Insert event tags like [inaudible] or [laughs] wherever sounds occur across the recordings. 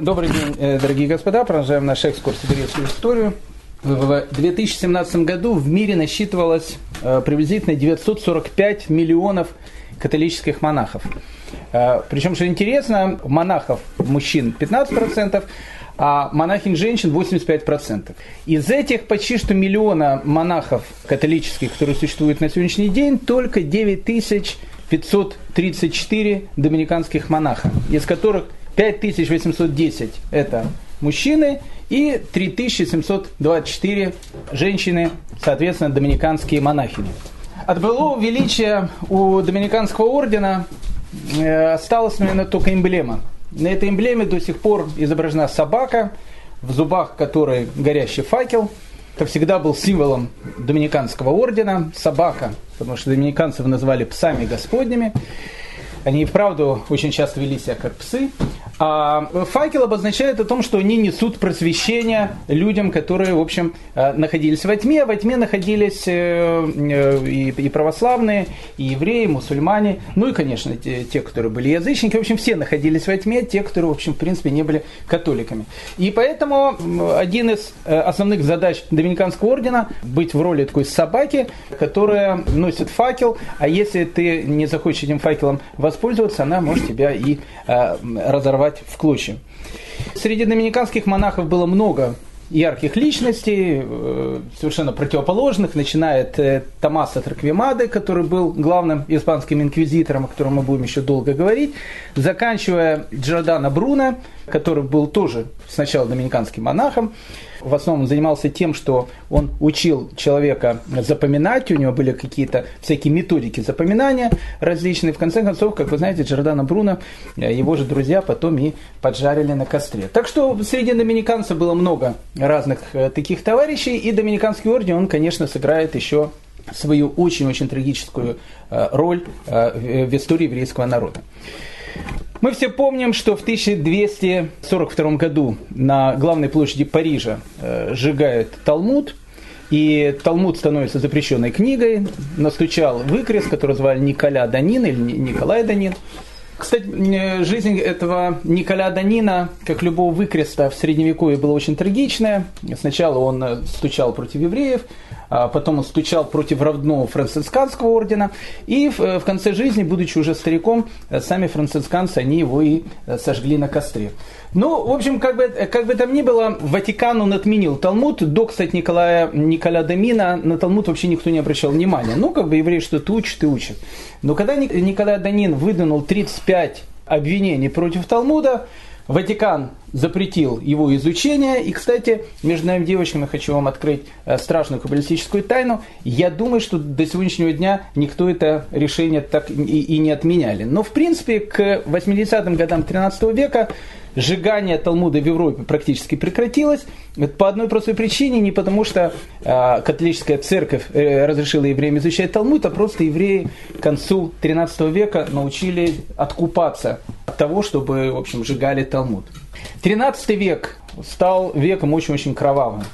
Добрый день, э, дорогие господа. Продолжаем наш экскурс в греческую историю. В 2017 году в мире насчитывалось э, приблизительно 945 миллионов католических монахов. Э, Причем, что интересно, монахов мужчин 15%, а монахинь женщин 85%. Из этих почти что миллиона монахов католических, которые существуют на сегодняшний день, только 9534 доминиканских монаха, из которых 5810 это мужчины и 3724 женщины, соответственно, доминиканские монахини. От былого величия у доминиканского ордена э, осталась, наверное, только эмблема. На этой эмблеме до сих пор изображена собака, в зубах которой горящий факел. Это всегда был символом доминиканского ордена, собака, потому что доминиканцев называли псами господними. Они и вправду очень часто вели себя как псы. А факел обозначает о том, что они несут просвещение людям, которые, в общем, э, находились во тьме. Во тьме находились э, э, и православные, и евреи, и мусульмане, ну и, конечно, те, те, которые были язычники. В общем, все находились во тьме, те, которые, в общем, в принципе, не были католиками. И поэтому один из основных задач Доминиканского ордена быть в роли такой собаки, которая носит факел, а если ты не захочешь этим факелом воспользоваться, она может тебя и разорвать разорвать в клочья. Среди доминиканских монахов было много ярких личностей, э, совершенно противоположных, начиная от э, Томаса Траквимады, который был главным испанским инквизитором, о котором мы будем еще долго говорить, заканчивая Джордана Бруно, который был тоже сначала доминиканским монахом, в основном занимался тем, что он учил человека запоминать, у него были какие-то всякие методики запоминания различные. В конце концов, как вы знаете, Джордана Бруно, его же друзья потом и поджарили на костре. Так что среди доминиканцев было много разных э, таких товарищей, и доминиканский орден, он, конечно, сыграет еще свою очень-очень трагическую э, роль э, в истории еврейского народа. Мы все помним, что в 1242 году на главной площади Парижа э, сжигают Талмуд, и Талмуд становится запрещенной книгой. Настучал выкрест, который звали Николя Данин или Николай Данин. Кстати, э, жизнь этого Николя Данина, как любого выкреста в Средневековье, была очень трагичная. Сначала он э, стучал против евреев, а потом он стучал против родного францисканского ордена, и в, в конце жизни, будучи уже стариком, сами францисканцы, они его и сожгли на костре. Ну, в общем, как бы, как бы там ни было, Ватикан он отменил Талмуд. До, кстати, Николая, Николя Дамина на Талмуд вообще никто не обращал внимания. Ну, как бы евреи что-то учат и учат. Но когда Николай Данин выдвинул 35 обвинений против Талмуда, Ватикан запретил его изучение. И, кстати, между нами девочками хочу вам открыть э, страшную каббалистическую тайну. Я думаю, что до сегодняшнего дня никто это решение так и, и не отменяли. Но, в принципе, к 80-м годам 13 века сжигание Талмуда в Европе практически прекратилось. По одной простой причине, не потому что э, католическая церковь э, разрешила евреям изучать Талмуд, а просто евреи к концу 13 века научили откупаться от того, чтобы, в общем, сжигали Талмуд. 13 век стал веком очень-очень кровавым.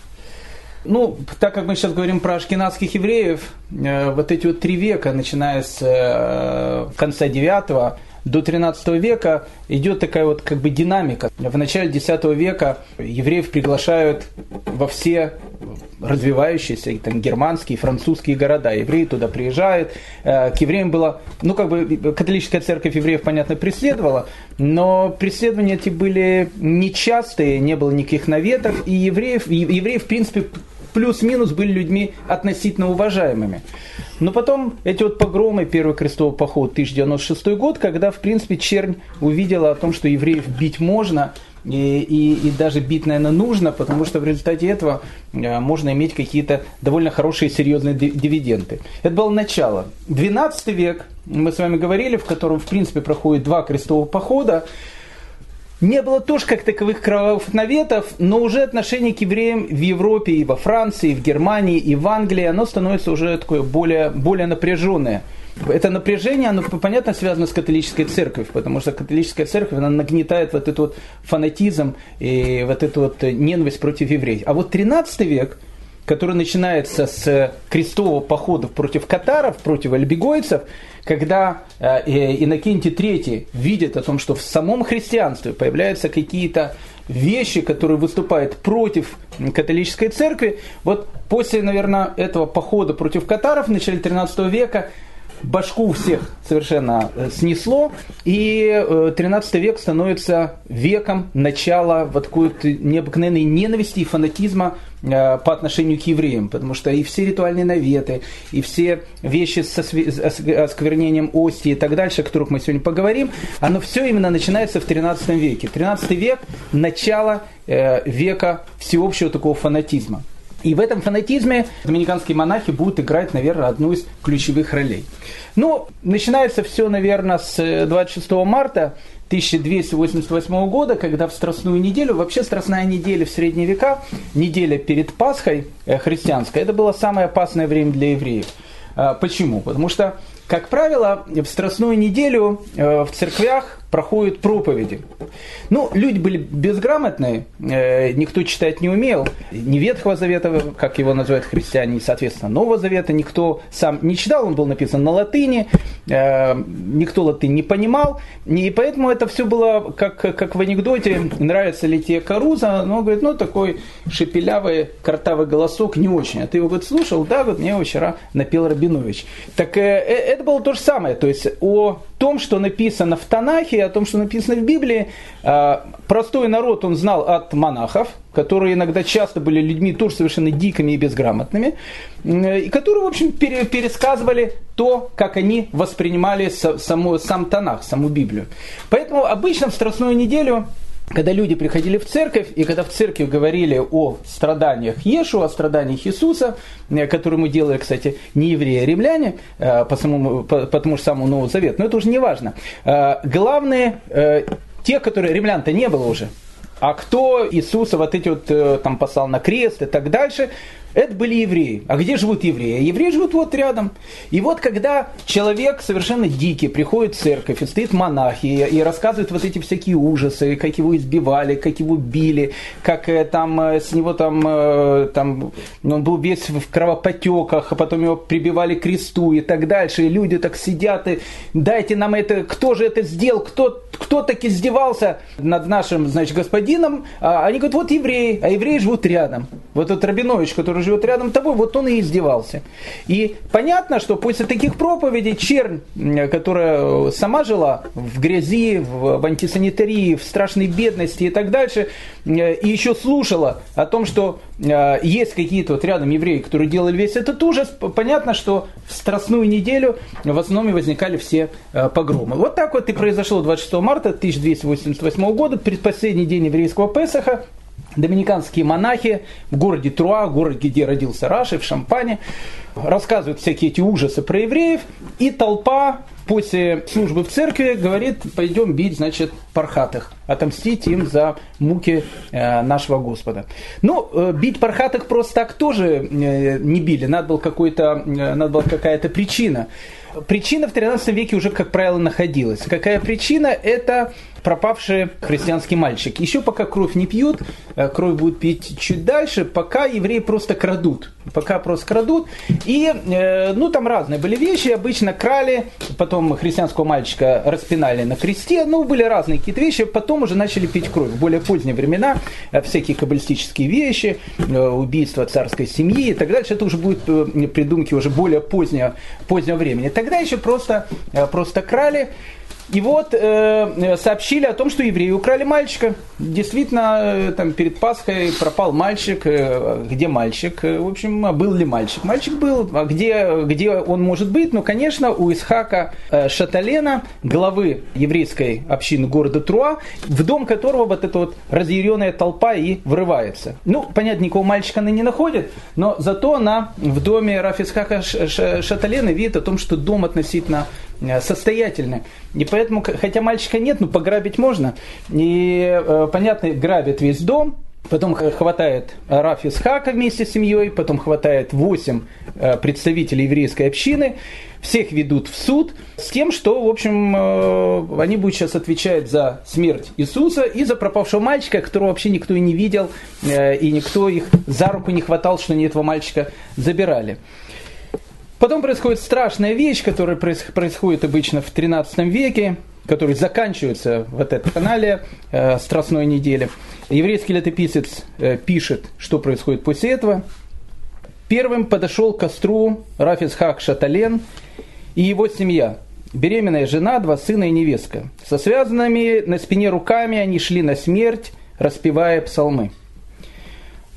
Ну, так как мы сейчас говорим про ашкенадских евреев, э, вот эти вот три века, начиная с э, конца 9 до 13 века идет такая вот как бы динамика. В начале X века евреев приглашают во все развивающиеся там, германские, французские города. Евреи туда приезжают. Э, к евреям было, ну как бы католическая церковь евреев, понятно, преследовала, но преследования эти были нечастые, не было никаких наветов, и евреев, евреев в принципе, плюс-минус были людьми относительно уважаемыми. Но потом эти вот погромы, первый крестовый поход 1096 год, когда, в принципе, чернь увидела о том, что евреев бить можно, и, и, и даже бить, наверное, нужно, потому что в результате этого э, можно иметь какие-то довольно хорошие серьезные дивиденды. Это было начало. 12 век, мы с вами говорили, в котором, в принципе, проходит два крестовых похода, не было тоже как таковых кровавых наветов, но уже отношение к евреям в Европе и во Франции, и в Германии, и в Англии, оно становится уже такое более, более напряженное. Это напряжение, оно, понятно, связано с католической церковью, потому что католическая церковь, она нагнетает вот этот вот фанатизм и вот эту вот ненависть против евреев. А вот 13 век – который начинается с крестового похода против катаров, против альбегойцев, когда э, Иннокентий III видит о том, что в самом христианстве появляются какие-то вещи, которые выступают против католической церкви. Вот после, наверное, этого похода против катаров в начале 13 века башку всех совершенно э, снесло, и 13 э, век становится веком начала вот такой вот необыкновенной ненависти и фанатизма э, по отношению к евреям, потому что и все ритуальные наветы, и все вещи с осквернением ости и так дальше, о которых мы сегодня поговорим, оно все именно начинается в 13 веке. 13 век – начало века всеобщего такого фанатизма. И в этом фанатизме доминиканские монахи будут играть, наверное, одну из ключевых ролей. Ну, начинается все, наверное, с 26 э, марта 1288 года, когда в Страстную неделю, вообще Страстная неделя в средние века, неделя перед Пасхой э, христианской, это было самое опасное время для евреев. А, почему? Потому что, как правило, в Страстную неделю э, в церквях проходят проповеди. Ну, люди были безграмотные, э, никто читать не умел. Ни Ветхого Завета, как его называют христиане, соответственно, Нового Завета никто сам не читал, он был написан на латыни, э, никто латынь не понимал, и поэтому это все было как, как в анекдоте, нравится ли тебе Каруза, но он говорит, ну, такой шепелявый, картавый голосок не очень. А ты его, говорит, слушал? Да, вот мне его вчера напел Рабинович. Так э это было то же самое, то есть о том, что написано в Танахе, о том, что написано в Библии, а, простой народ он знал от монахов, которые иногда часто были людьми тоже совершенно дикими и безграмотными, и которые, в общем, пересказывали то, как они воспринимали саму, сам Танах, саму Библию. Поэтому обычно в Страстную неделю когда люди приходили в церковь, и когда в церкви говорили о страданиях Ешу, о страданиях Иисуса, э, которые мы делали, кстати, не евреи, а римляне, э, по, самому, по, по тому же самому Новому Завету, но это уже не важно. Э, главные, те, которые римлян-то не было уже, а кто Иисуса вот эти вот там послал на крест и так дальше, это были евреи. А где живут евреи? Евреи живут вот рядом. И вот когда человек совершенно дикий приходит в церковь, и стоит монахи, и, и рассказывает вот эти всякие ужасы, как его избивали, как его били, как э, там э, с него там, э, там он был весь в кровопотеках, а потом его прибивали к кресту и так дальше. И люди так сидят и дайте нам это, кто же это сделал, кто, кто так издевался над нашим, значит, господином. А они говорят, вот евреи, а евреи живут рядом. Вот этот Рабинович, который живет рядом с тобой, вот он и издевался. И понятно, что после таких проповедей чернь, которая сама жила в грязи, в, в антисанитарии, в страшной бедности и так дальше, э, и еще слушала о том, что э, есть какие-то вот рядом евреи, которые делали весь этот ужас, понятно, что в Страстную неделю в основном возникали все э, погромы. Вот так вот и произошло 26 марта 1288 года, предпоследний день еврейского Песаха, доминиканские монахи в городе Труа, городе, где родился Раши, в Шампане, рассказывают всякие эти ужасы про евреев, и толпа после службы в церкви говорит, пойдем бить, значит, пархатых, отомстить им за муки э, нашего Господа. Ну, э, бить пархатых просто так тоже э, не били, надо, был какой-то, надо была какая-то причина. Причина в 13 веке уже, как правило, находилась. Какая причина? Это пропавший христианский мальчик. Еще пока кровь не пьют, э, кровь будут пить чуть дальше, пока евреи просто крадут. Пока просто крадут. И, э, ну, там разные были вещи. Обычно крали, потом христианского мальчика распинали на кресте. Ну, были разные какие-то вещи. Потом уже начали пить кровь. В более поздние времена э, всякие каббалистические вещи, убийства царской семьи и так дальше. Это уже будут придумки уже более позднего, позднего времени. Тогда еще просто, просто крали. И вот э, сообщили о том, что евреи украли мальчика. Действительно, э, там перед Пасхой пропал мальчик. Э, где мальчик? Э, в общем, а был ли мальчик? Мальчик был. А где, где он может быть? Ну, конечно, у Исхака э, Шаталена, главы еврейской общины города Труа, в дом которого вот эта вот разъяренная толпа и врывается. Ну, понятно, никакого мальчика она не находит, но зато она в доме Раф Исхака Шаталена видит о том, что дом относительно Э, состоятельны. И поэтому, хотя мальчика нет, но пограбить можно. И, э, понятно, грабят весь дом, Потом хватает Раф Исхака вместе с семьей, потом хватает 8 э, представителей еврейской общины, всех ведут в суд с тем, что, в общем, они будут сейчас отвечать за смерть Иисуса и за пропавшего мальчика, которого вообще никто и не видел, и никто их за руку не хватал, что они этого мальчика забирали. Потом происходит страшная вещь, которая происходит обычно в 13 веке. который заканчивается в этой канале э, Страстной недели. Еврейский летописец э, пишет, что происходит после этого. Первым подошел к костру Рафисхак Шатален и его семья. Беременная жена, два сына и невестка. Со связанными на спине руками они шли на смерть, распевая псалмы.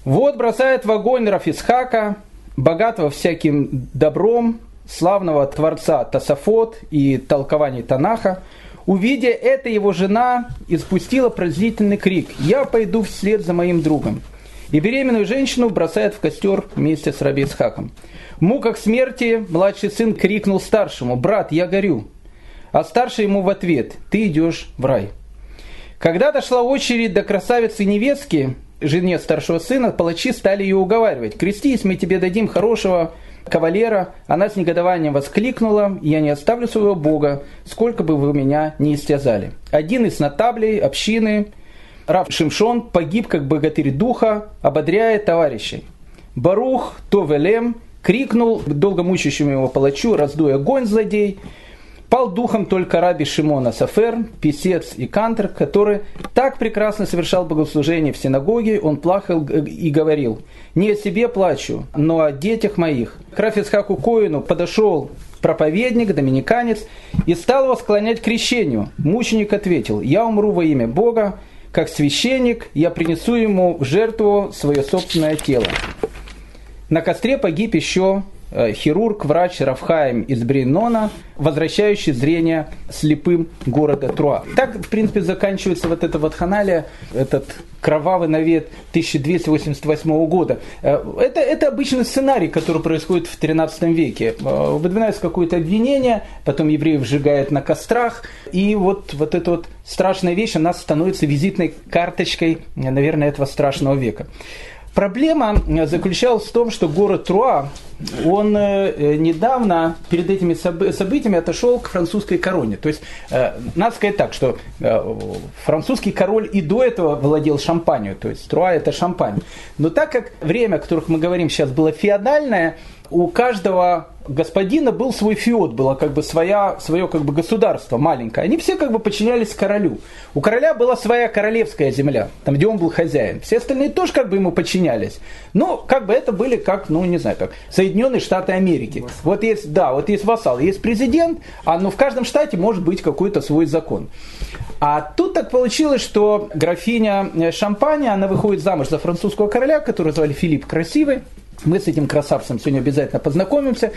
Вот бросает в огонь Рафисхака, богатого всяким добром, славного творца Тасафот и толкований Танаха, увидя это, его жена испустила пронзительный крик «Я пойду вслед за моим другом». И беременную женщину бросает в костер вместе с Раби Исхаком. В муках смерти младший сын крикнул старшему «Брат, я горю!» А старший ему в ответ «Ты идешь в рай». Когда дошла очередь до красавицы невестки, жене старшего сына, палачи стали ее уговаривать «Крестись, мы тебе дадим хорошего кавалера, она с негодованием воскликнула, «Я не оставлю своего Бога, сколько бы вы меня не истязали». Один из нотаблей общины, Рав Шимшон, погиб как богатырь духа, ободряя товарищей. Барух Товелем крикнул долго мучающему его палачу, раздуя огонь злодей, Пал духом только раби Шимона Сафер, писец и кантер, который так прекрасно совершал богослужение в синагоге, он плакал и говорил, «Не о себе плачу, но о детях моих». К Рафисхаку Коину подошел проповедник, доминиканец, и стал его склонять к крещению. Мученик ответил, «Я умру во имя Бога, как священник, я принесу ему в жертву свое собственное тело». На костре погиб еще хирург, врач Рафхаем из Брейнона, возвращающий зрение слепым города Труа. Так, в принципе, заканчивается вот эта вот ханалия, этот кровавый навет 1288 года. Э, это, это обычный сценарий, который происходит в 13 веке. Э, выдвинается какое-то обвинение, потом евреев сжигают на кострах, и вот, вот эта вот страшная вещь, она становится визитной карточкой, наверное, этого страшного века. Проблема заключалась в том, что город Труа, он э, недавно перед этими событиями отошел к французской короне. То есть, э, надо сказать так, что э, французский король и до этого владел шампанью, то есть Труа это шампань. Но так как время, о которых мы говорим сейчас, было феодальное, у каждого господина был свой феод, было как бы своя, свое как бы государство маленькое. Они все как бы подчинялись королю. У короля была своя королевская земля, там где он был хозяин. Все остальные тоже как бы ему подчинялись. Но как бы это были как, ну не знаю, как Соединенные Штаты Америки. Вот есть, да, вот есть вассал, есть президент, а ну в каждом штате может быть какой-то свой закон. А тут так получилось, что графиня Шампани, она выходит замуж за французского короля, которого звали Филипп Красивый. Мы с этим красавцем сегодня обязательно познакомимся.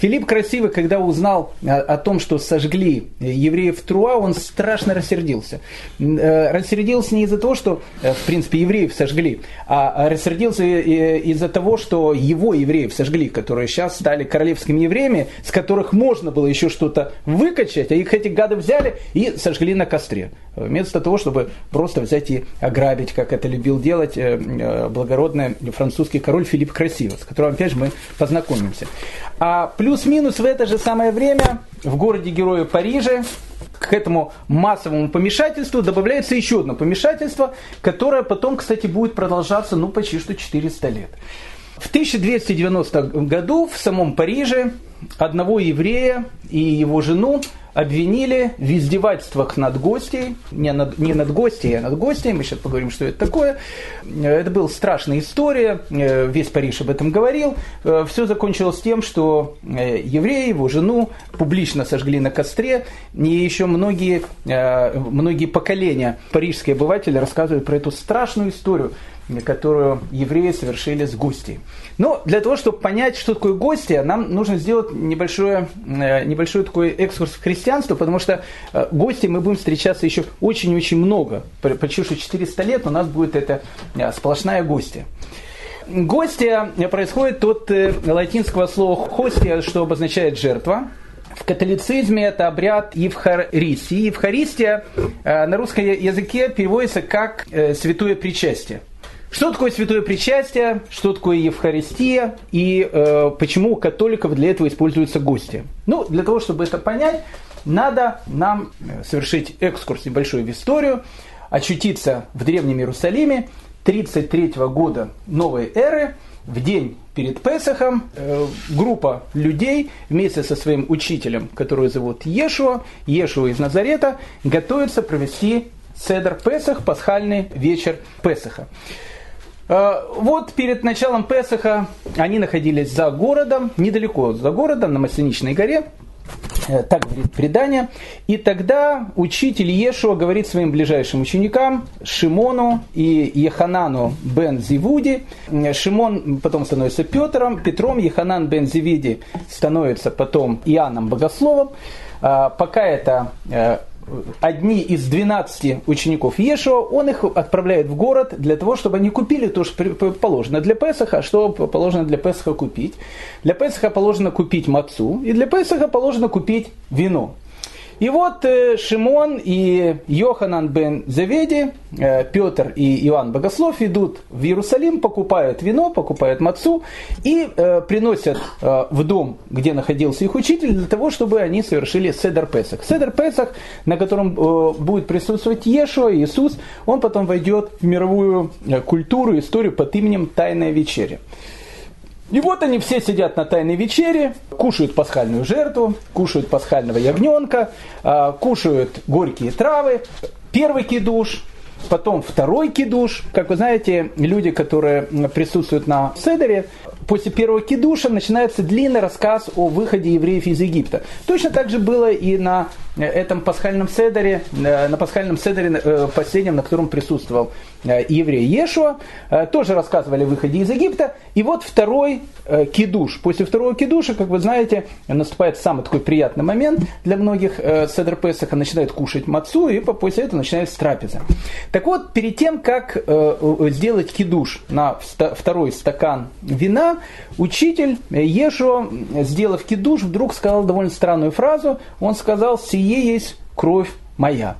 Филипп Красивый, когда узнал о, том, что сожгли евреев в Труа, он страшно рассердился. Э, рассердился не из-за того, что, э, в принципе, евреев сожгли, а рассердился из-за того, что его евреев сожгли, которые сейчас стали королевскими евреями, с которых можно было еще что-то выкачать, а их эти гады взяли и сожгли на костре. Вместо того, чтобы просто взять и ограбить, как это любил делать э, благородный французский король Филипп Красивый, с которым, опять же, мы познакомимся. А плюс-минус в это же самое время в городе-герое Париже к этому массовому помешательству добавляется еще одно помешательство, которое потом, кстати, будет продолжаться ну, почти что 400 лет. В 1290 году в самом Париже одного еврея и его жену обвинили в издевательствах над гостей, не над, не над гостей, а над гостей, мы сейчас поговорим, что это такое. Это была страшная история, весь Париж об этом говорил. Все закончилось тем, что евреи, его жену публично сожгли на костре, и еще многие, многие поколения. Парижские обыватели рассказывают про эту страшную историю, которую евреи совершили с гостей. Но для того, чтобы понять, что такое гости, нам нужно сделать небольшой, э, небольшой такой экскурс в христианство, потому что э, гости мы будем встречаться еще очень-очень много. Почти что 400 лет у нас будет это э, сплошная гостья. Гостья происходит от латинского слова «хостия», что обозначает «жертва». В католицизме это обряд Евхаристии. Евхаристия на русском языке переводится как «святое причастие». Что такое святое причастие, что такое Евхаристия и э, почему у католиков для этого используются гости? Ну, для того, чтобы это понять, надо нам э, совершить экскурс небольшой в историю, очутиться в Древнем Иерусалиме 33 года новой эры в день перед Песохом э, группа людей вместе со своим учителем, который зовут Ешуа, Ешуа из Назарета, готовится провести Седр Песах, пасхальный вечер Песаха. Э, вот перед началом Песаха они находились за городом, недалеко за городом, на Масленичной горе, Э, так говорит предание. И тогда учитель Ешуа говорит своим ближайшим ученикам, Шимону и Еханану бен Зивуди. Шимон потом становится Петром, Петром, Еханан бен Зивиди становится потом Иоанном Богословом. А, пока это э, одни из 12 учеников Ешуа, он их отправляет в город для того, чтобы они купили то, что положено для Песаха. Что положено для Песаха купить? Для Песаха положено купить мацу, и для Песаха положено купить вино. И вот э, Шимон и Йоханан бен Заведи, э, Петр и Иоанн Богослов идут в Иерусалим, покупают вино, покупают мацу и э, приносят в дом, где находился их учитель, для того, чтобы они совершили Седер Песах. Седер Песах, на котором будет присутствовать Ешуа, Иисус, он потом войдет в мировую культуру, историю под именем Тайная вечеря. И вот они все сидят на тайной вечере, кушают пасхальную жертву, кушают пасхального ягненка, а, кушают горькие травы. Первый кидуш, потом второй кидуш. Как вы знаете, люди, которые присутствуют на Седере, после первого кидуша начинается длинный рассказ о выходе евреев из Египта. Точно так же было и на этом пасхальном седере, э, на пасхальном седере э, последнем, на котором присутствовал еврей Ешуа, тоже рассказывали о выходе из Египта. И вот второй кидуш. После второго кидуша, как вы знаете, наступает самый такой приятный момент для многих седер Песаха, начинают кушать мацу, и после этого начинается трапеза. Так вот, перед тем, как сделать кидуш на второй стакан вина, учитель Ешуа, сделав кидуш, вдруг сказал довольно странную фразу. Он сказал, сие есть кровь моя.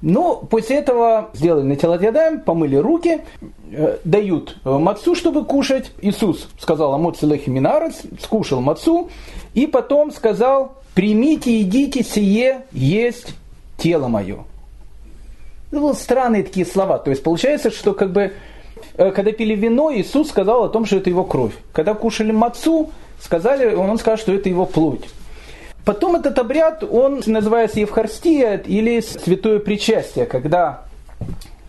Но ну, после этого сделали на телодядаем, помыли руки, э, дают мацу, чтобы кушать. Иисус сказал Амоци Лехи Минарец, скушал мацу, и потом сказал, примите, едите, сие есть тело мое. Это были странные такие слова. То есть получается, что как бы Э, когда пили вино, Иисус сказал о том, что это его кровь. Когда кушали мацу, сказали, он сказал, что это его плоть. Потом этот обряд, он называется Евхаристия или святое причастие, когда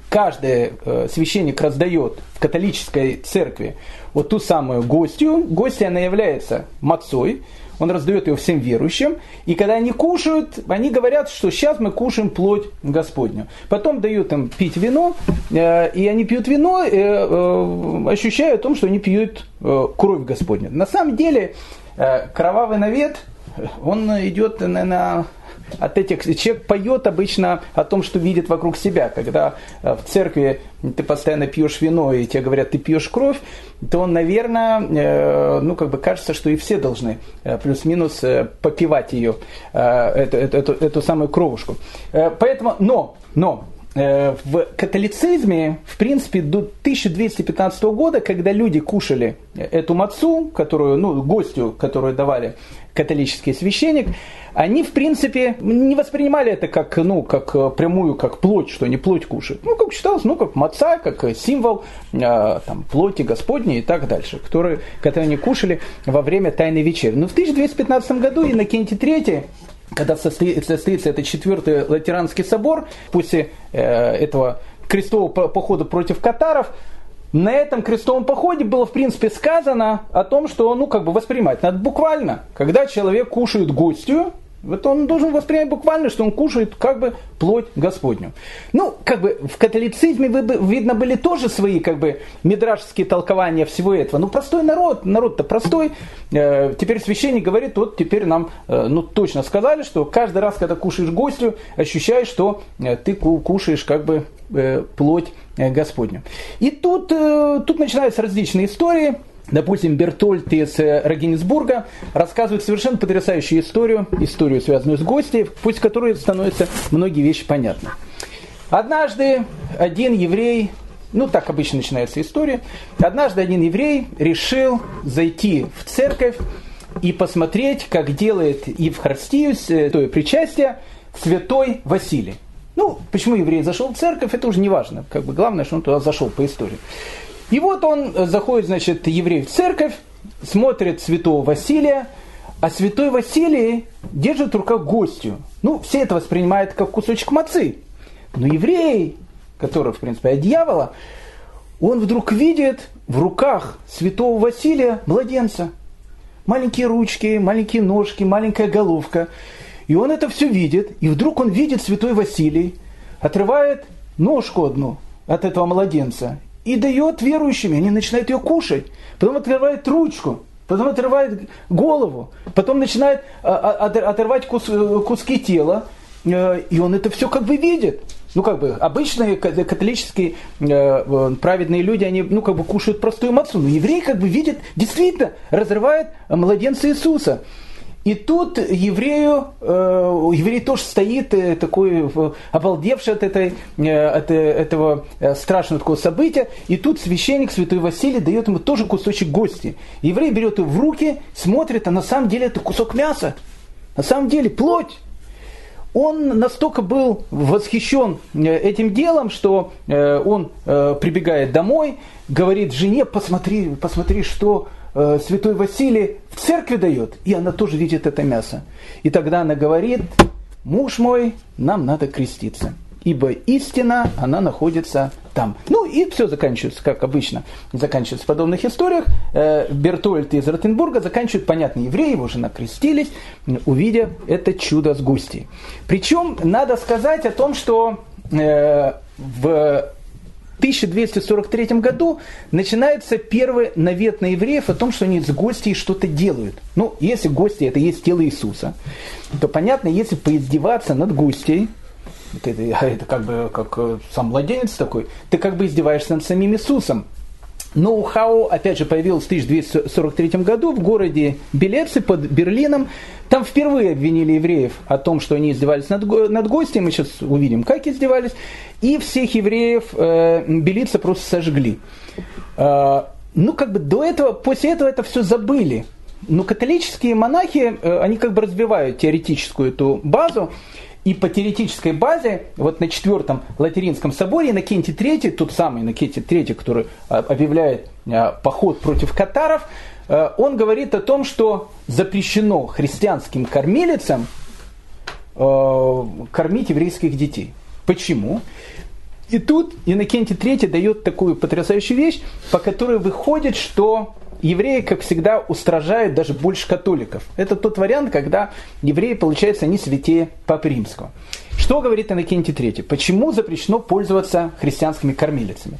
каждый э, священник раздает в католической церкви вот ту самую гостью. Гостья, она является мацой, он раздает ее всем верующим, и когда они кушают, они говорят, что сейчас мы кушаем плоть Господню. Потом дают им пить вино, э, и они пьют вино, э, ощущая о том, что они пьют кровь Господню. На самом деле, кровавый навет, он идет на, на от этих... Человек поет обычно о том, что видит вокруг себя. Когда э, в церкви ты постоянно пьешь вино, и тебе говорят, ты пьешь кровь, то, он, наверное, э, ну, как бы кажется, что и все должны э, плюс-минус попивать ее, эту, эту, эту самую кровушку. Поэтому, но, но, в католицизме, в принципе, до 1215 года, когда люди кушали эту мацу, которую, ну, гостю, которую давали католический священник, они, в принципе, не воспринимали это как, ну, как э, прямую, как плоть, что они плоть кушают. Ну, как считалось, ну, как маца, как символ э, там, плоти Господней и так дальше, которые, которые они кушали во время Тайной Вечери. Но в 1215 году Иннокентий III когда состоится, этот четвертый Латеранский собор, после э, этого крестового похода против катаров, на этом крестовом походе было, в принципе, сказано о том, что, ну, как бы воспринимать надо буквально. Когда человек кушает гостью, вот он должен воспринять буквально, что он кушает как бы плоть Господню. Ну, как бы в католицизме, видно, были тоже свои как бы мидрашские толкования всего этого. Ну, простой народ, народ-то простой. Э, теперь священник говорит, вот теперь нам, э, ну, точно сказали, что каждый раз, когда кушаешь гостю, ощущаешь, что э, ты кушаешь как бы плоть э, Господню. И тут, э, тут начинаются различные истории. Допустим, Бертольд из э, Рогенсбурга рассказывает совершенно потрясающую историю, историю, связанную с гостей, пусть которой становятся многие вещи понятны. Однажды один еврей, ну так обычно начинается история, однажды один еврей решил зайти в церковь и посмотреть, как делает Евхаристию, э, то есть причастие, святой Василий. Ну, почему еврей зашел в церковь, это уже не важно. Как бы главное, что он туда зашел по истории. И вот он заходит, значит, еврей в церковь, смотрит святого Василия, а святой Василий держит в руках гостью. Ну, все это воспринимают как кусочек мацы. Но еврей, который, в принципе, от дьявола, он вдруг видит в руках святого Василия младенца. Маленькие ручки, маленькие ножки, маленькая головка. И он это все видит, и вдруг он видит святой Василий, отрывает ножку одну от этого младенца и дает верующим, и они начинают ее кушать. Потом отрывает ручку, потом отрывает голову, потом начинает а, а, отрывать кус, куски тела, э, и он это все как бы видит. Ну, как бы, обычные католические э, праведные люди, они, ну, как бы, кушают простую мацу. Но еврей, как бы, видит, действительно, разрывает младенца Иисуса. И тут еврею, э, еврей тоже стоит э, такой обалдевший от, этой, э, от э, этого э, страшного такого события. И тут священник святой Василий дает ему тоже кусочек гости. Еврей берет его в руки, смотрит, а на самом деле это кусок мяса. На самом деле плоть. Он настолько был восхищен э, этим делом, что он прибегает домой, говорит жене, посмотри, посмотри, что э, святой Василий в церкви дает, и она тоже видит это мясо. И тогда она говорит, муж мой, нам надо креститься, ибо истина, она находится там. Ну и все заканчивается, как обычно заканчивается в подобных историях. Э, Бертольд из Ротенбурга заканчивает, понятно, евреи, его жена крестились, увидя это чудо с густей. Причем надо сказать о том, что э, в 1243 году начинается первый навет на евреев о том, что они с гостей что-то делают. Ну, если гости это есть тело Иисуса, то понятно, если поиздеваться над гостей, это, это как бы как э, сам младенец такой, ты как бы издеваешься над самим Иисусом. Ноу-хау, опять же, появилось в 1243 году в городе Белепсе под Берлином. Там впервые обвинили евреев о том, что они издевались над, над гостем. Мы сейчас увидим, как издевались. И всех евреев э, Белица просто сожгли. Э, ну, как бы до этого, после этого это все забыли. Но католические монахи, э, они как бы разбивают теоретическую эту базу. И по теоретической базе, вот на четвертом латеринском соборе Иннокентий III, тот самый Иннокентий III, который а, объявляет а, поход против катаров, а, он говорит о том, что запрещено христианским кормилицам кормить еврейских детей. Почему? И тут Иннокентий III дает такую потрясающую вещь, по которой выходит, что евреи, как всегда, устражают даже больше католиков. Это тот вариант, когда евреи, получается, они святее Папы Римского. Что говорит Иннокентий III? Почему запрещено пользоваться христианскими кормилицами?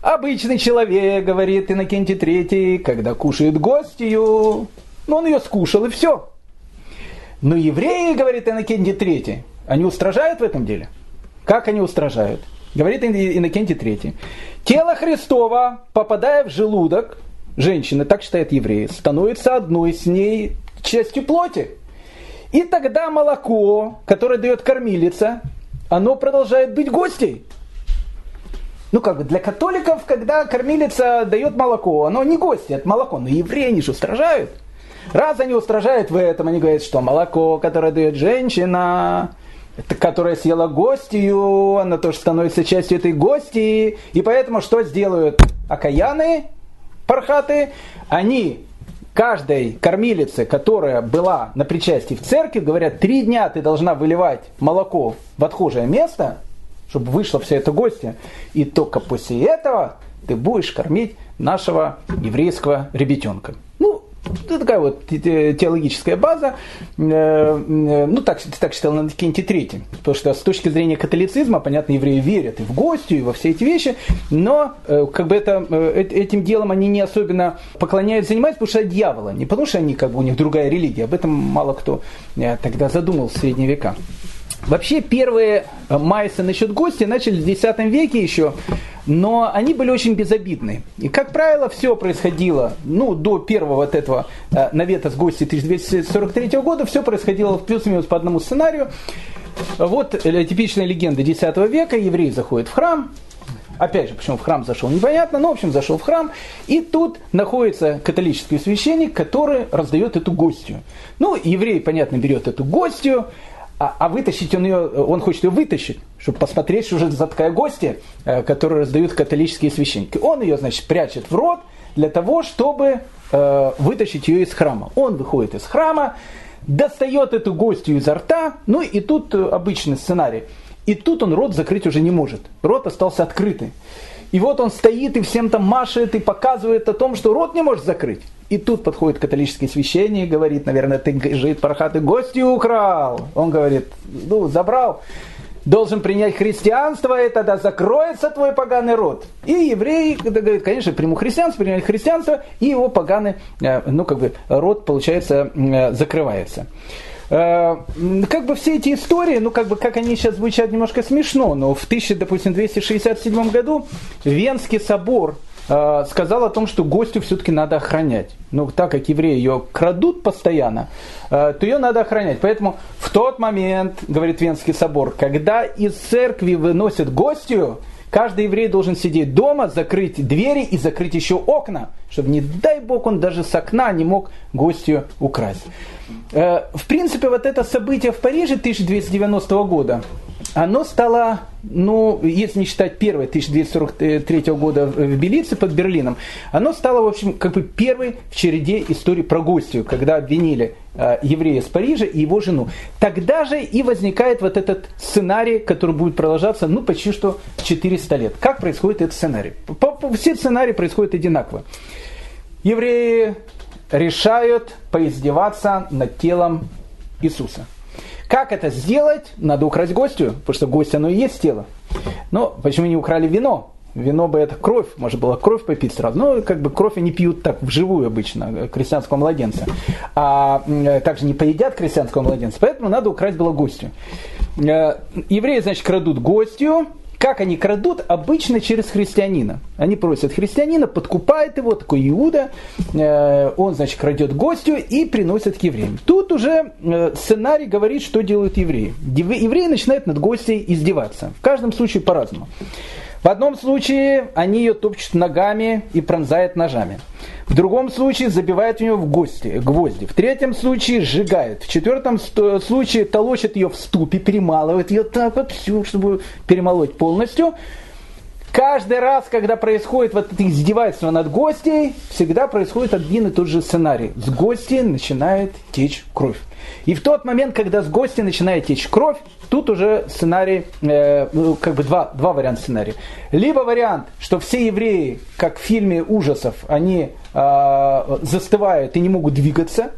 Обычный человек, говорит Иннокентий III, когда кушает гостью, ну он ее скушал и все. Но евреи, говорит Иннокентий III, они устражают в этом деле? Как они устражают? Говорит Иннокентий III. Тело Христова, попадая в желудок, женщины, так считают евреи, становится одной с ней частью плоти. И тогда молоко, которое дает кормилица, оно продолжает быть гостей. Ну как бы для католиков, когда кормилица дает молоко, оно не гости, это молоко. Но евреи, они же устражают. Раз они устражают в этом, они говорят, что молоко, которое дает женщина, которая съела гостью, она тоже становится частью этой гости. И поэтому что сделают окаяны? Пархаты, они каждой кормилице, которая была на причастии в церкви, говорят, три дня ты должна выливать молоко в отхожее место, чтобы вышло все это гостья, и только после этого ты будешь кормить нашего еврейского ребятенка. Ну, это такая вот теологическая база. Э, э, ну, так, так считал Иннокентий III. Потому что с точки зрения католицизма, понятно, евреи верят и в гостю, и во все эти вещи, но э, как бы это, этим делом они не особенно поклоняются, занимаются, потому что это дьявола. Не потому что они, как бы, у них другая религия. Об этом мало кто тогда задумался в средние века. Вообще первые майсы насчет гостей начали в X веке еще, но они были очень безобидны. И, как правило, все происходило, ну, до первого вот этого э, навета с гостей 1243 года, все происходило плюс-минус по одному сценарию. Вот э, типичная легенда X века, еврей заходит в храм, Опять же, почему в храм зашел, непонятно, но, в общем, зашел в храм, и тут находится католический священник, который раздает эту гостью. Ну, еврей, понятно, берет эту гостью, а, а вытащить он ее, он хочет ее вытащить, чтобы посмотреть, что же за такая гостья, э, которую раздают католические священники. Он ее, значит, прячет в рот для того, чтобы э, вытащить ее из храма. Он выходит из храма, достает эту гостью изо рта, ну и тут э, обычный сценарий. И тут он рот закрыть уже не может. Рот остался открытый. И вот он стоит и всем там машет и показывает о том, что рот не может закрыть. И тут подходит католический священник и говорит, наверное, ты жид пархаты гости украл. Он говорит, ну, забрал. Должен принять христианство, и тогда закроется твой поганый род. И еврей говорит, конечно, приму христианство, принимает христианство, и его поганый, э, ну, как бы, род, получается, э, закрывается. Э, как бы все эти истории, ну как бы как они сейчас звучат немножко смешно, но в 1267 году Венский собор э, сказал о том, что гостю все-таки надо охранять. Ну, так как евреи ее крадут постоянно, э, то ее надо охранять. Поэтому в тот момент, говорит Венский собор, когда из церкви выносят гостью, Каждый еврей должен сидеть дома, закрыть двери и закрыть еще окна, чтобы, не дай бог, он даже с окна не мог гостью украсть. Э, в принципе, вот это событие в Париже 1290 года, оно стало, ну, если не считать первое 1243 года в Белице под Берлином, оно стало, в общем, как бы первой в череде истории про гостью, когда обвинили э, еврея с Парижа и его жену. Тогда же и возникает вот этот сценарий, который будет продолжаться, ну, почти что 400 лет. Как происходит этот сценарий? Все сценарии происходят одинаково. Евреи решают поиздеваться над телом Иисуса. Как это сделать? Надо украсть гостю, потому что гость оно и есть тело. Но почему не украли вино? Вино бы это кровь, может было кровь попить сразу. Но как бы кровь они пьют так вживую обычно, крестьянского младенца. А также не поедят крестьянского младенца. Поэтому надо украсть было гостю. Э, евреи, значит, крадут гостью, как они крадут? Обычно через христианина. Они просят христианина, подкупает его, такой Иуда, э, он, значит, крадет гостю и приносит к евреям. Тут уже э, сценарий говорит, что делают евреи. Евреи начинают над гостей издеваться. В каждом случае по-разному. В одном случае они ее топчут ногами и пронзают ножами. В другом случае забивают в нее в гости, гвозди. В третьем случае сжигают. В четвертом случае толочат ее в ступе, перемалывают ее так вот всю, чтобы перемолоть полностью. Каждый раз, когда происходит вот это издевательство над гостей, всегда происходит один и тот же сценарий. С гости начинает течь кровь. И в тот момент, когда с гостя начинает течь кровь, тут уже сценарий, э, ну, как бы два, два варианта сценария. Либо вариант, что все евреи, как в фильме ужасов, они э, застывают и не могут двигаться,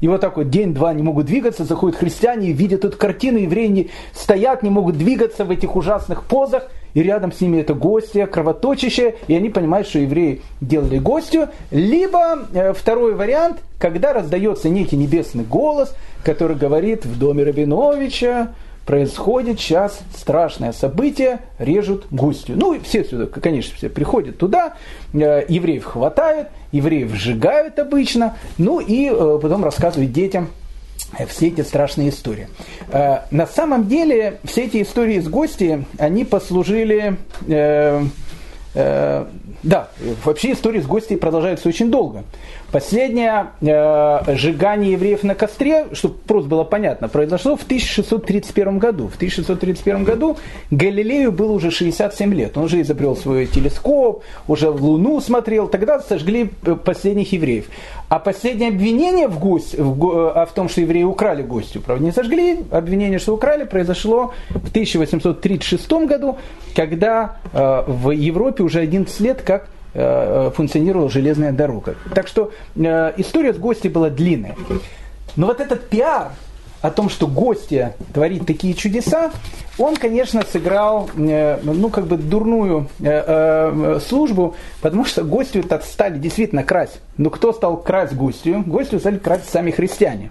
и вот так вот день-два не могут двигаться, заходят христиане, видят эту картину, евреи не, стоят, не могут двигаться в этих ужасных позах, и рядом с ними это гостья, кровоточащее, и они понимают, что евреи делали гостью. Либо э, второй вариант, когда раздается некий небесный голос, который говорит в доме Рабиновича, происходит сейчас страшное событие, режут гостью. Ну, и все сюда, конечно, все приходят туда, э, евреев хватают, евреев сжигают обычно, ну и э, потом рассказывают детям все эти страшные истории. Э, на самом деле, все эти истории с гостей, они послужили... Э, э, да, вообще истории с гостей продолжаются очень долго. Последнее э, сжигание евреев на костре, чтобы просто было понятно, произошло в 1631 году. В 1631 году Галилею было уже 67 лет. Он уже изобрел свой телескоп, уже в Луну смотрел. Тогда сожгли э, последних евреев. А последнее обвинение в, гость, в, э, в том, что евреи украли гостю, правда, не сожгли. Обвинение, что украли, произошло в 1836 году, когда э, в Европе уже 11 лет как функционировала железная дорога. Так что э, история с гостем была длинная. Но вот этот пиар о том, что гостья творит такие чудеса, он, конечно, сыграл, э, ну, как бы дурную службу, потому что гостью так стали действительно красть. Но кто стал красть гостью? Гостью стали красть сами христиане.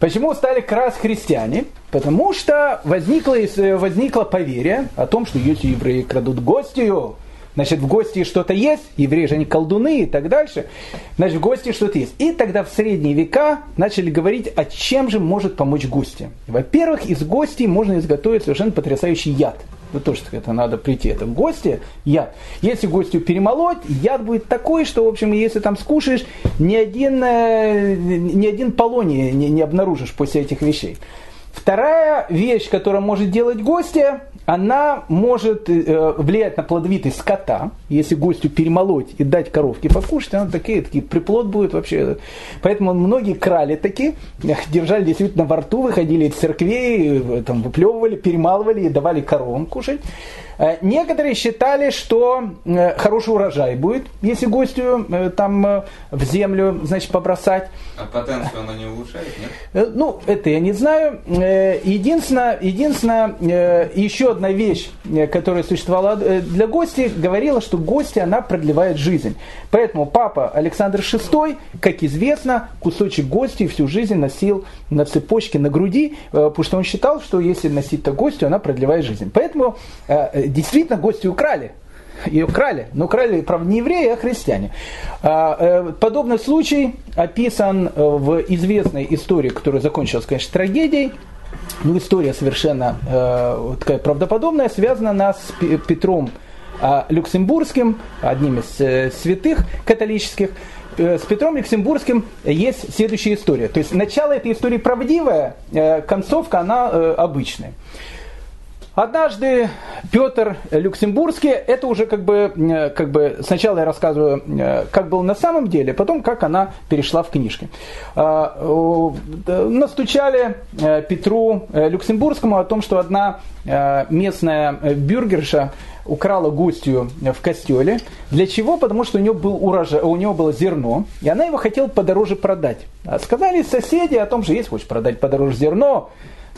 Почему стали красть христиане? Потому что возникло, возникло поверье о том, что если евреи крадут гостью, Значит, в гости что-то есть, евреи же они колдуны и так дальше. Значит, в гости что-то есть. И тогда в средние века начали говорить, о чем же может помочь гости. Во-первых, из гостей можно изготовить совершенно потрясающий яд. Ну, тоже это надо прийти. Это гости, яд. Если гостю перемолоть, яд будет такой, что, в общем, если там скушаешь, ни один, э, ни один полоний не, не обнаружишь после этих вещей. Вторая вещь, которую может делать гостья, она может э, влиять на плодовитость скота. Если гостю перемолоть и дать коровке покушать, она такие, такие приплод будет вообще. Поэтому многие крали такие, держали действительно во рту, выходили из церквей, э, там, выплевывали, перемалывали и давали коровам кушать. Э, некоторые считали, что э, хороший урожай будет, если гостю э, там в землю, значит, побросать. А потенцию она не улучшает, нет? Ну, это я не знаю. Единственное, единственное еще одна вещь, которая существовала для гостей, говорила, что гости, она продлевает жизнь. Поэтому папа Александр VI, как известно, кусочек гостей всю жизнь носил на цепочке на груди, потому что он считал, что если носить то гостю, она продлевает жизнь. Поэтому действительно гости украли. Ее крали, но крали, правда, не евреи, а христиане. А, э, подобный случай описан э, в известной истории, которая закончилась, конечно, трагедией. Ну, история совершенно э, такая правдоподобная, связана она с Петром а, Люксембургским, одним из святых католических. С Петром Люксембургским есть следующая история. То есть начало этой истории правдивое, концовка она обычная. Однажды Петр Люксембургский, это уже как бы, э, как бы сначала я рассказываю, э, как было на самом деле, потом как она перешла в книжки. А, настучали э, Петру Люксембургскому о том, что одна местная бюргерша украла гостью в костеле. Для чего? Потому что у нее, был урожай, у нее было зерно, и она его хотела подороже продать. А сказали соседи о том, что если хочешь продать подороже зерно,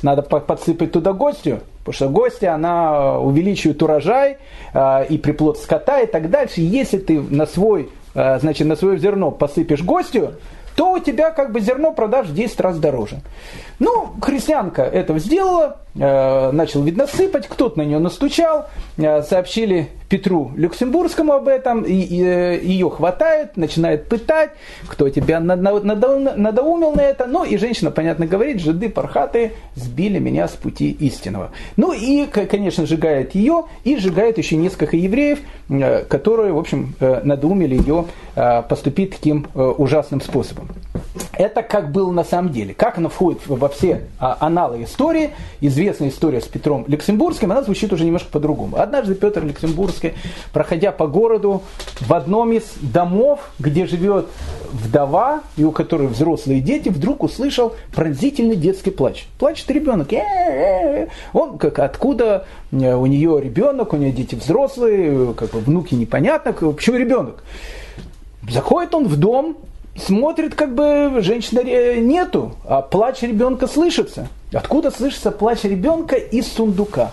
надо подсыпать туда гостью, потому что гостья, она увеличивает урожай э, и приплод скота и так дальше. Если ты на свой, э, значит, на свое зерно посыпешь гостью, то у тебя как бы зерно продашь в 10 раз дороже. Ну, христианка этого сделала, э, начал, видно, сыпать, кто-то на нее настучал, э, сообщили Петру Люксембургскому об этом, и, и, э, ее хватает, начинает пытать, кто тебя надоумил на это, ну и женщина, понятно, говорит, жиды пархаты сбили меня с пути истинного. Ну и, конечно, сжигает ее, и сжигает еще несколько евреев, которые, в общем, надоумили ее поступить таким ужасным способом. Это как было на самом деле. Как оно входит во все а, аналы истории, известная история с Петром Люксембургским, она звучит уже немножко по-другому. Однажды Петр Люксембургский, проходя по городу, в одном из домов, где живет вдова, и у которой взрослые дети, вдруг услышал пронзительный детский плач. Плачет ребенок. Он как откуда э, у нее ребенок, у нее дети взрослые, как бы внуки непонятно, почему ребенок. Заходит он в дом, смотрит, как бы женщины нету, а плач ребенка слышится. Откуда слышится плач ребенка из сундука?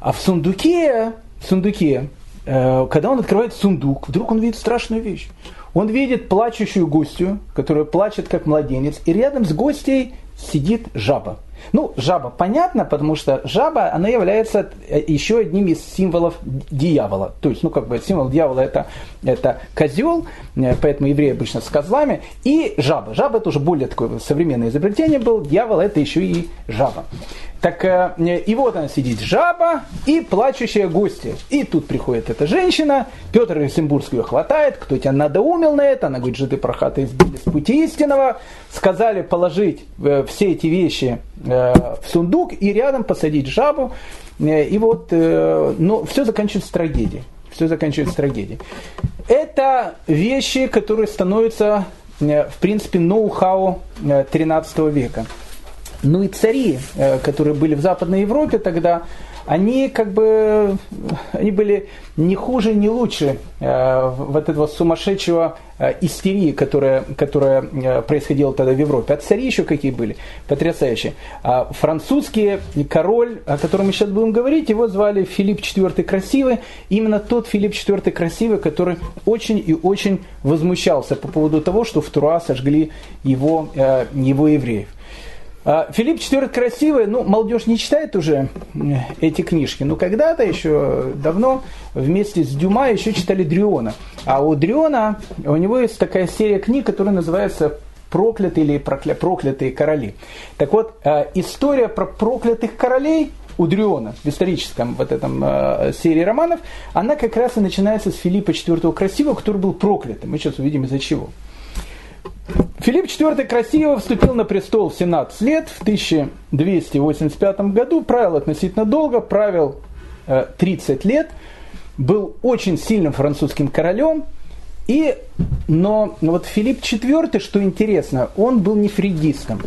А в сундуке, в сундуке, э, когда он открывает сундук, вдруг он видит страшную вещь. Он видит плачущую гостью, которая плачет как младенец, и рядом с гостей сидит жаба. Ну, жаба понятно, потому что жаба, она является э, еще одним из символов дьявола. То есть, ну, как бы символ дьявола это, это козел, э, поэтому евреи обычно с козлами, и жаба. Жаба это уже более такое современное изобретение был, дьявол это еще и жаба. Так э, и вот она сидит, жаба и плачущая гостья. И тут приходит эта женщина, Петр Люксембургский ее хватает, кто тебя надоумил на это, она говорит, жиды прохаты избили с пути истинного, сказали положить э, все эти вещи э, в сундук и рядом посадить жабу. И вот, но все заканчивается трагедией. Все заканчивается трагедией. Это вещи, которые становятся, в принципе, ноу-хау 13 века. Ну и цари, э, которые были в Западной Европе тогда, они как бы они были не хуже, не лучше э, вот этого сумасшедшего э, истерии, которая, которая происходила тогда в Европе. А цари еще какие были? Потрясающие. А французский король, о котором мы сейчас будем говорить, его звали Филипп IV Красивый. Именно тот Филипп IV Красивый, который очень и очень возмущался по поводу того, что в Тура сожгли его, его евреев. А, Филипп IV красивый, ну, молодежь не читает уже эти книжки, но когда-то еще давно вместе с Дюма еще читали Дриона. А у Дриона, у него есть такая серия книг, которая называется «Проклятые или прокля... проклятые короли». Так вот, а, история про проклятых королей у Дриона в историческом вот этом э, серии романов, она как раз и начинается с Филиппа IV Красивого, который был проклятым. Мы сейчас увидим из-за чего. Филипп IV красиво вступил на престол в 17 лет, в 1285 году, правил относительно долго, правил 30 э, лет, был очень сильным французским королем, и, но, вот Филипп IV, что интересно, он был не фрейдистом.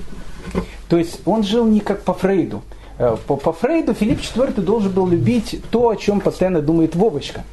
То есть он жил не как по Фрейду. Э, по, по Фрейду Филипп IV должен был любить то, о чем постоянно думает Вовочка.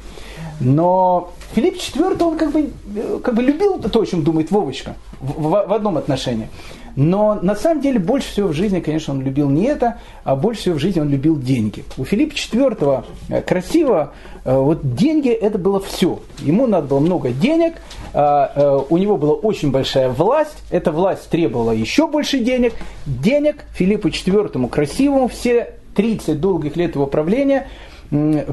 Но Филипп IV, он как бы, э, как бы любил то, о чем думает Вовочка в, в, в одном отношении. Но на самом деле больше всего в жизни, конечно, он любил не это, а больше всего в жизни он любил деньги. У Филиппа IV э, красиво, э, вот деньги это было все. Ему надо было много денег, у него была очень большая власть, эта власть требовала еще больше денег. Денег Филиппу IV красивому все 30 долгих лет его правления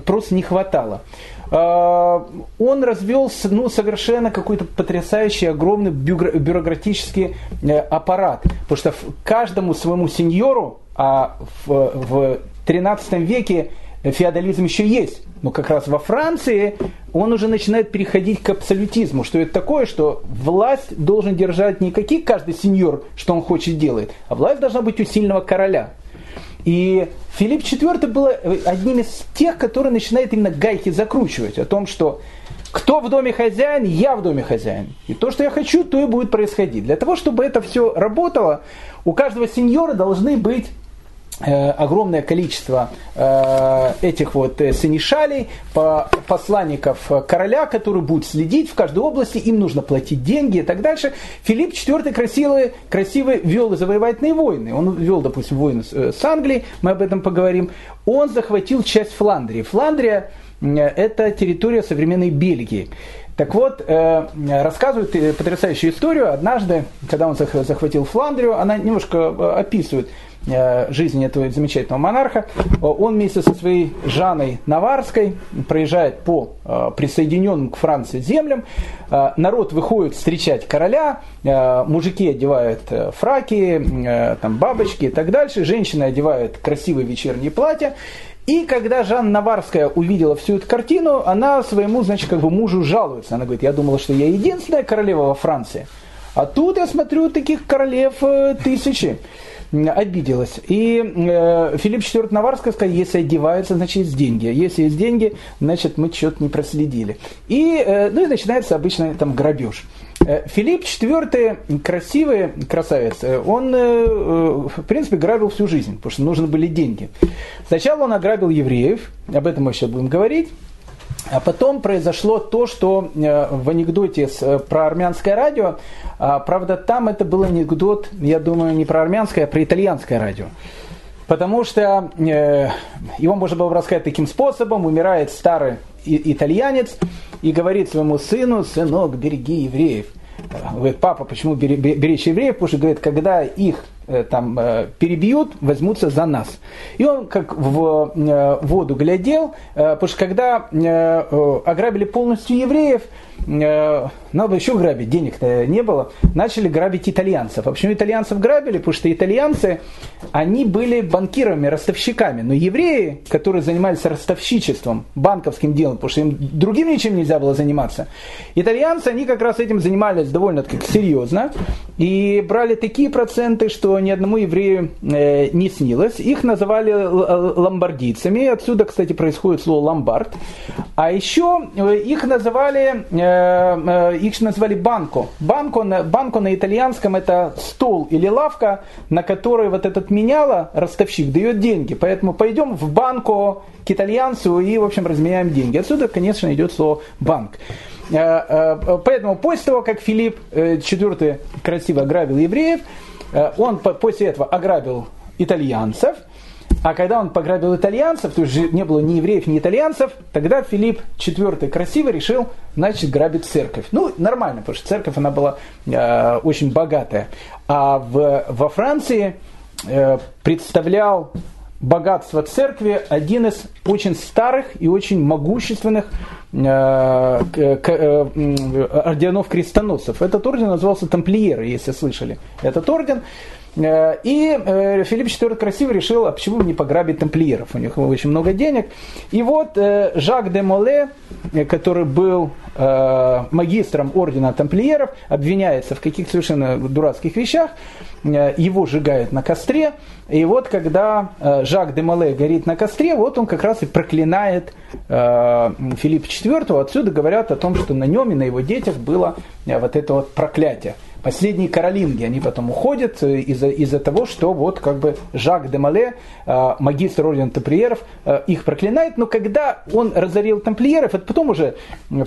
просто не хватало. А, он развел ну, совершенно какой-то потрясающий, огромный бюрократический э, аппарат. Потому что каждому своему сеньору, а в, в 13 веке феодализм еще есть, но как раз во Франции он уже начинает переходить к абсолютизму. Что это такое? Что власть должен держать не какие каждый сеньор, что он хочет делать, а власть должна быть у сильного короля. И Филипп IV был э, одним из тех, который начинает именно гайки закручивать о том, что кто в доме хозяин, я в доме хозяин. И то, что я хочу, то и будет происходить. Для того, чтобы это все работало, у каждого сеньора должны быть огромное количество э, этих вот э, синишалей, посланников короля, которые будут следить в каждой области, им нужно платить деньги и так дальше. Филипп IV красивый, красивый вел завоевательные войны. Он вел, допустим, войны с Англией, мы об этом поговорим. Он захватил часть Фландрии. Фландрия – это территория современной Бельгии. Так вот, рассказывают потрясающую историю. Однажды, когда он захватил Фландрию, она немножко описывает – Э, жизни этого замечательного монарха. Он вместе со своей Жанной Наварской проезжает по э, присоединенным к Франции землям. Э, народ выходит встречать короля, мужики одевают фраки, там бабочки и так дальше, женщины одевают красивые вечерние платья. И когда Жанна Наварская увидела всю эту картину, она своему, значит, как бы мужу жалуется. Она говорит, я думала, что я единственная королева во Франции. А тут я смотрю таких королев тысячи обиделась. И э, Филипп IV Наварский сказал, если одеваются, значит есть деньги. Если есть деньги, значит мы что-то не проследили. И, э, ну и начинается обычно там грабеж. Э, Филипп IV, красивый красавец, э, он, э, в принципе, грабил всю жизнь, потому что нужны были деньги. Сначала он ограбил евреев, об этом мы сейчас будем говорить. А потом произошло то, что э, в анекдоте э, про армянское радио, а, правда, там это был анекдот, я думаю, не про армянское, а про итальянское радио. Потому что э, его можно было рассказать таким способом, умирает старый итальянец и говорит своему сыну, сынок, береги евреев. Говорит, папа, почему беречь евреев? Потому что, говорит, когда их там э, перебьют, возьмутся за нас. И он как в э, воду глядел, потому что когда ограбили полностью евреев, надо было еще грабить, денег-то не было, начали грабить итальянцев. А почему итальянцев грабили? Потому что итальянцы, они были банкирами, ростовщиками. Но евреи, которые занимались ростовщичеством, банковским делом, потому что им другим ничем нельзя было заниматься, итальянцы, они как раз этим занимались довольно-таки серьезно и брали такие проценты, что ни одному еврею э, не снилось. Их называли ломбардийцами, отсюда, кстати, происходит слово ломбард. А еще э, их называли, э, их называли банко. Банко, банко на итальянском это стол или лавка, на которой вот этот меняло, ростовщик, дает деньги. Поэтому пойдем в банко к итальянцу и, в общем, разменяем деньги. Отсюда, конечно, идет слово банк. Поэтому после того, как Филипп IV красиво ограбил евреев, Э, он после этого ограбил итальянцев, а когда он пограбил итальянцев, то есть не было ни евреев, ни итальянцев, тогда Филипп IV красиво решил, значит, грабить церковь. Ну, нормально, потому что церковь, она была э, очень богатая. А в, во Франции э, представлял богатство церкви один из очень старых и очень могущественных э, э, орденов крестоносцев. Этот орден назывался тамплиеры, если слышали. Этот орден. Э, и Филипп IV красиво решил, а почему не пограбить тамплиеров? У них очень много денег. И вот Жак де Моле, который был э, магистром ордена тамплиеров, обвиняется в каких-то совершенно дурацких вещах, э, его сжигают на костре, и вот когда э, Жак де Мале горит на костре, вот он как раз и проклинает э, Филиппа IV, отсюда говорят о том, что на нем и на его детях было э, вот это вот проклятие последние каролинги, они потом уходят э, из-за из того, что вот как бы Жак де Мале, э, магистр ордена тамплиеров, э, их проклинает, но когда он разорил тамплиеров, это потом уже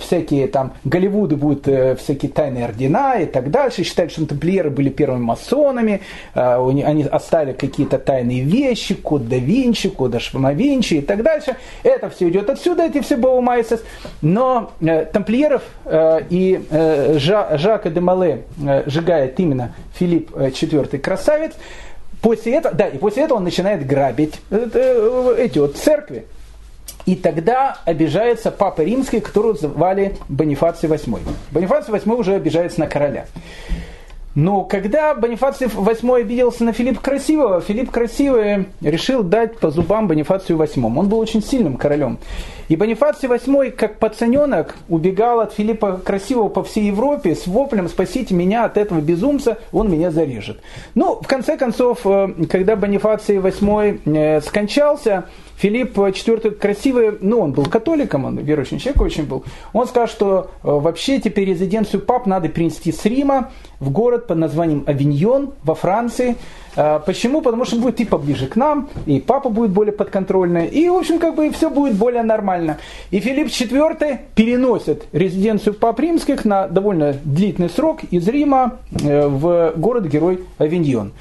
всякие там Голливуды будут всякие тайные ордена и так дальше, считают, что тамплиеры были первыми масонами, они оставили какие-то тайные вещи, код да Винчи, код Винчи и так дальше. Это все идет отсюда, эти все Баумайсес. Но тамплиеров и Жака де Мале сжигает именно Филипп IV э, красавец. После этого, да, и после этого он начинает грабить э, э, эти вот церкви. И тогда обижается Папа Римский, которого звали Бонифаций VIII. Бонифаций VIII уже обижается на короля. Но когда Бонифаций VIII обиделся на Филиппа Красивого, Филипп Красивый решил дать по зубам Бонифацию VIII. Он был очень сильным королем. И Бонифаций VIII, как пацаненок, убегал от Филиппа Красивого по всей Европе с воплем «Спасите меня от этого безумца, он меня зарежет». Ну, в конце концов, э, когда Бонифаций VIII э, скончался, Филипп IV красивый, ну, он был католиком, он верующим человек очень был. Он сказал, что э, вообще теперь резиденцию пап надо перенести с Рима в город под названием Авиньон во Франции. Э, почему? Потому что будет и поближе к нам, и папа будет более подконтрольный, и, в общем, как бы все будет более нормально. И Филипп IV переносит резиденцию пап римских на довольно длительный срок из Рима э, в город-герой Авиньон.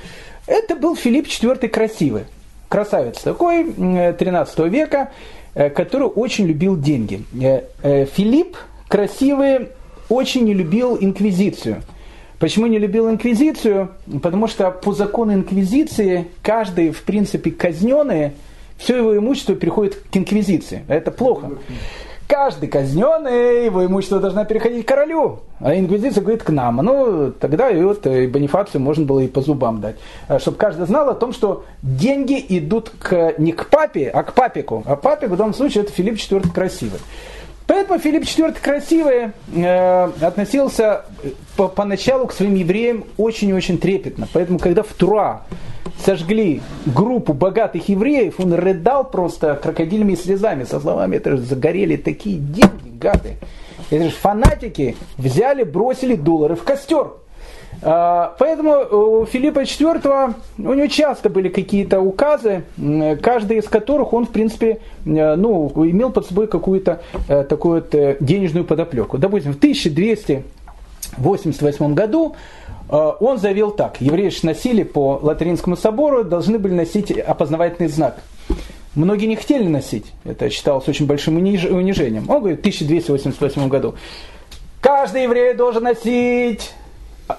Это был Филипп IV красивый красавец такой 13 века, э, который очень любил деньги. Э, э, Филипп красивый очень не любил инквизицию. Почему не любил инквизицию? Потому что по закону инквизиции каждый, в принципе, казненный, все его имущество переходит к инквизиции. Это плохо каждый казненный, его имущество должно переходить к королю. А инквизиция говорит к нам. Ну, тогда и вот и бонифацию можно было и по зубам дать. А, Чтобы каждый знал о том, что деньги идут к, не к папе, а к папику. А папик в данном случае это Филипп IV красивый. Поэтому Филипп IV красивый э, относился по, поначалу к своим евреям очень-очень трепетно. Поэтому, когда в Тура сожгли группу богатых евреев, он рыдал просто крокодильными слезами, со словами, это же загорели такие деньги, гады. Это же фанатики взяли, бросили доллары в костер. А, поэтому у Филиппа IV у него часто были какие-то указы, каждый из которых он, в принципе, ну, имел под собой какую-то э, такую вот э, денежную подоплеку. Допустим, в 1288 году э, он заявил так, евреи носили по Латеринскому собору, должны были носить опознавательный знак. Многие не хотели носить, это считалось очень большим унижением. Он говорит, в 1288 году, каждый еврей должен носить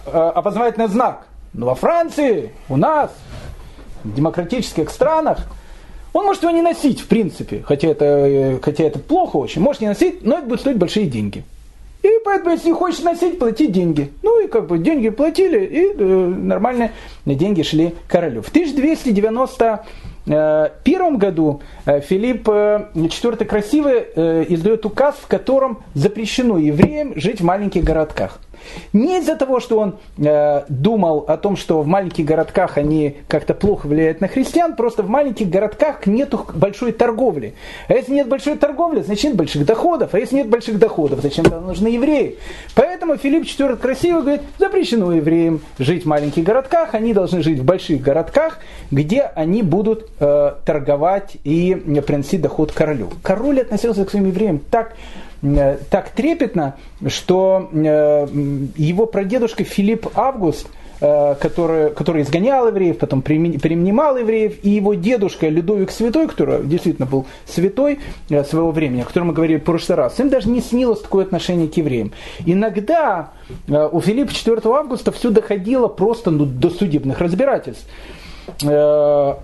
Э, опознавательный знак. Но во Франции, у нас, в демократических странах, он может его не носить, в принципе, хотя это, э, хотя это плохо очень, может не носить, но это будет стоить большие деньги. И поэтому, если хочешь носить, плати деньги. Ну и как бы деньги платили, и э, нормальные деньги шли королю. В 1291 году э, Филипп IV Красивый э, издает указ, в котором запрещено евреям жить в маленьких городках. Не из-за того, что он э, думал о том, что в маленьких городках они как-то плохо влияют на христиан, просто в маленьких городках нет большой торговли. А если нет большой торговли, значит нет больших доходов. А если нет больших доходов, зачем нам нужны евреи? Поэтому Филипп IV красиво говорит, запрещено евреям жить в маленьких городках, они должны жить в больших городках, где они будут э, торговать и приносить доход королю. Король относился к своим евреям так так трепетно, что э, его прадедушка Филипп Август, э, который, который изгонял евреев, потом принимал евреев, и его дедушка Людовик Святой, который действительно был святой своего времени, о котором мы говорили в прошлый раз, им даже не снилось такое отношение к евреям. Иногда у Филиппа 4 августа все доходило просто ну, до судебных разбирательств. Э,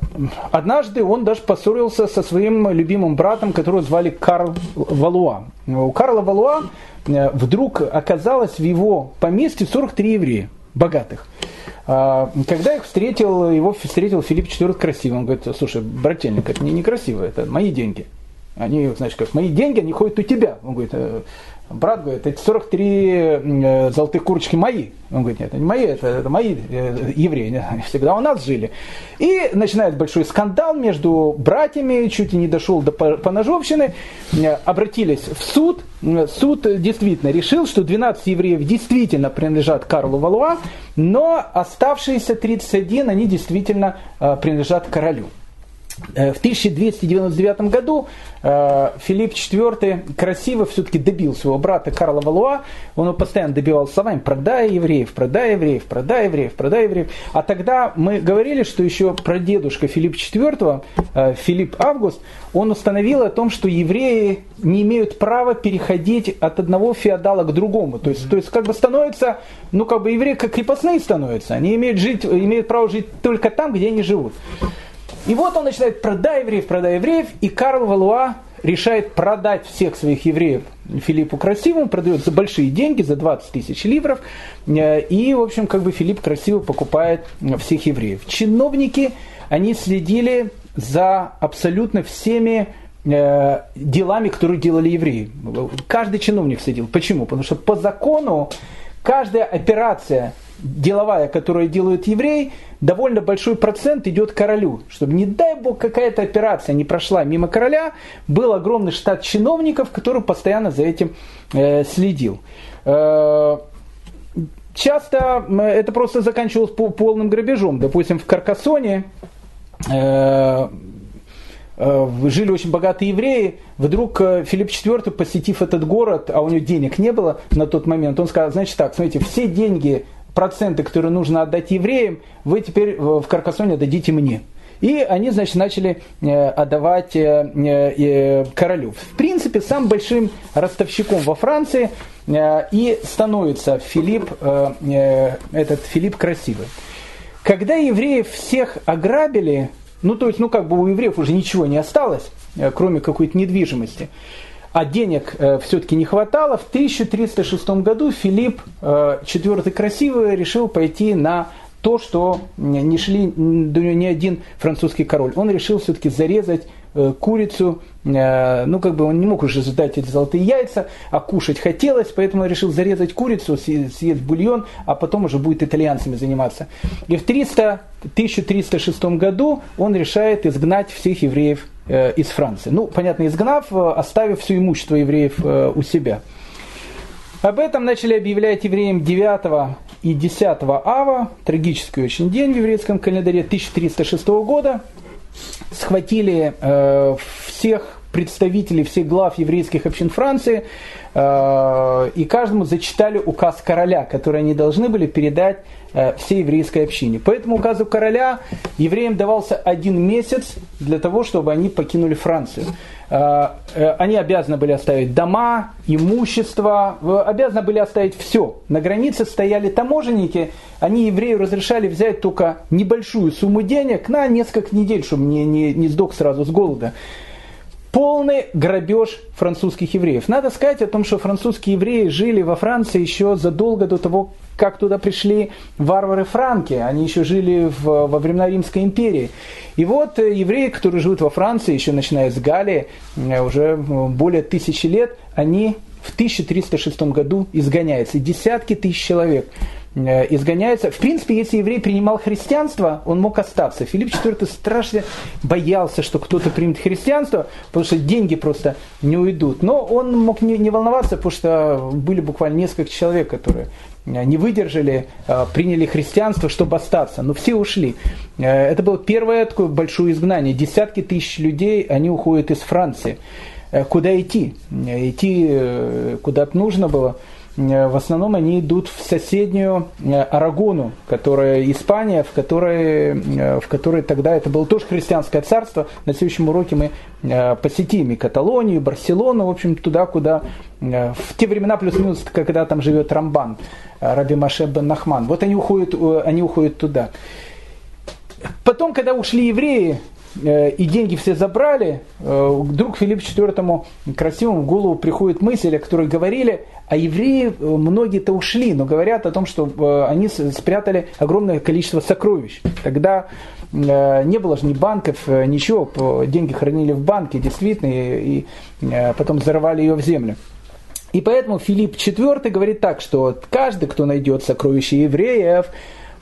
однажды он даже поссорился со своим любимым братом, которого звали Карл Валуа. У Карла Валуа э, вдруг оказалось в его поместье 43 еврея, богатых. А, когда их встретил, его встретил Филипп IV красивый. Он говорит, слушай, брательник, это не некрасиво, это мои деньги. Они, значит, как мои деньги, они ходят у тебя. Он говорит, «Э, Брат говорит, эти 43 э, золотых курочки мои. Он говорит, нет, это не мои, это, это мои э, евреи, они всегда у нас жили. И начинает большой скандал между братьями, чуть и не дошел до поножовщины. Э, обратились в суд. Суд действительно решил, что 12 евреев действительно принадлежат Карлу Валуа, но оставшиеся 31, они действительно принадлежат королю. Э, в 1299 году э, Филипп IV красиво все-таки добил своего брата Карла Валуа. Он его постоянно добивал словами «продай евреев, продай евреев, продай евреев, продай евреев». А тогда мы говорили, что еще прадедушка Филиппа IV, э, Филипп Август, он установил о том, что евреи не имеют права переходить от одного феодала к другому. То есть, то есть как бы становятся, ну как бы евреи как крепостные становятся. Они имеют, жить, имеют право жить только там, где они живут. И вот он начинает продай евреев, продай евреев, и Карл Валуа решает продать всех своих евреев Филиппу Красивому, продает за большие деньги, за 20 тысяч ливров, э, и, в общем, как бы Филипп Красиво покупает всех евреев. Чиновники, они следили за абсолютно всеми э, делами, которые делали евреи. Каждый чиновник следил. Почему? Потому что по закону каждая операция деловая, которую делают евреи, довольно большой процент идет королю. Чтобы, не дай бог, какая-то операция не прошла мимо короля, был огромный штат чиновников, который постоянно за этим э, следил. Э, часто это просто заканчивалось полным грабежом. Допустим, в Каркасоне э, э, жили очень богатые евреи. Вдруг э, Филипп IV, посетив этот город, а у него денег не было на тот момент, он сказал, значит так, смотрите, все деньги проценты, которые нужно отдать евреям, вы теперь в Каркасоне дадите мне. И они, значит, начали э, отдавать э, э, королю. В принципе, самым большим ростовщиком во Франции и становится Филипп, этот Филипп Красивый. Когда евреев всех ограбили, ну то есть, ну как бы у евреев уже ничего не осталось, кроме какой-то недвижимости, а денег э, все-таки не хватало, в 1306 году Филипп э, IV Красивый решил пойти на то, что не шли ни один французский король. Он решил все-таки зарезать курицу, э, ну как бы он не мог уже ждать эти золотые яйца, а кушать хотелось, поэтому он решил зарезать курицу, съесть бульон, а потом уже будет итальянцами заниматься. И в 300, 1306 году он решает изгнать всех евреев Э, из Франции. Ну, понятно, изгнав, э, оставив все имущество евреев э, у себя. Об этом начали объявлять евреям 9 и 10 ава, трагический очень день в еврейском календаре 1306 года. Схватили э, всех представителей всех глав еврейских общин Франции, э, и каждому зачитали указ короля, который они должны были передать э, всей еврейской общине. По этому указу короля евреям давался один месяц для того, чтобы они покинули Францию. Э, они обязаны были оставить дома, имущество, обязаны были оставить все. На границе стояли таможенники, они еврею разрешали взять только небольшую сумму денег на несколько недель, чтобы не, не, не сдох сразу с голода полный грабеж французских евреев. Надо сказать о том, что французские евреи жили во Франции еще задолго до того, как туда пришли варвары франки. Они еще жили в, во времена Римской империи. И вот э, евреи, которые живут во Франции, еще начиная с Галлии, э, уже более тысячи лет, они в 1306 году изгоняются. Десятки тысяч человек изгоняется. В принципе, если еврей принимал христианство, он мог остаться. Филипп IV страшно боялся, что кто-то примет христианство, потому что деньги просто не уйдут. Но он мог не, не волноваться, потому что были буквально несколько человек, которые э, не выдержали, э, приняли христианство, чтобы остаться. Но все ушли. Это было первое такое большое изгнание. Десятки тысяч людей, они уходят из Франции. Куда идти? Идти куда-то нужно было. Э, в основном они идут в соседнюю э, Арагону, которая Испания, в которой, э, в которой тогда это было тоже христианское царство. На следующем уроке мы посетим и Каталонию, и Барселону, в общем, туда, куда в те времена плюс-минус, когда там живет Рамбан, Раби Маше бен Нахман. Вот они уходят, они уходят туда. Потом, когда ушли евреи, и деньги все забрали, э, вдруг Филипп IV красивому в голову приходит мысль, о которой говорили, а евреи э, многие-то ушли, но говорят о том, что они спрятали огромное количество сокровищ. Тогда не было же ни банков, ничего, деньги хранили в банке, действительно, и потом взорвали ее в землю. И поэтому Филипп IV говорит так, что каждый, кто найдет сокровища евреев,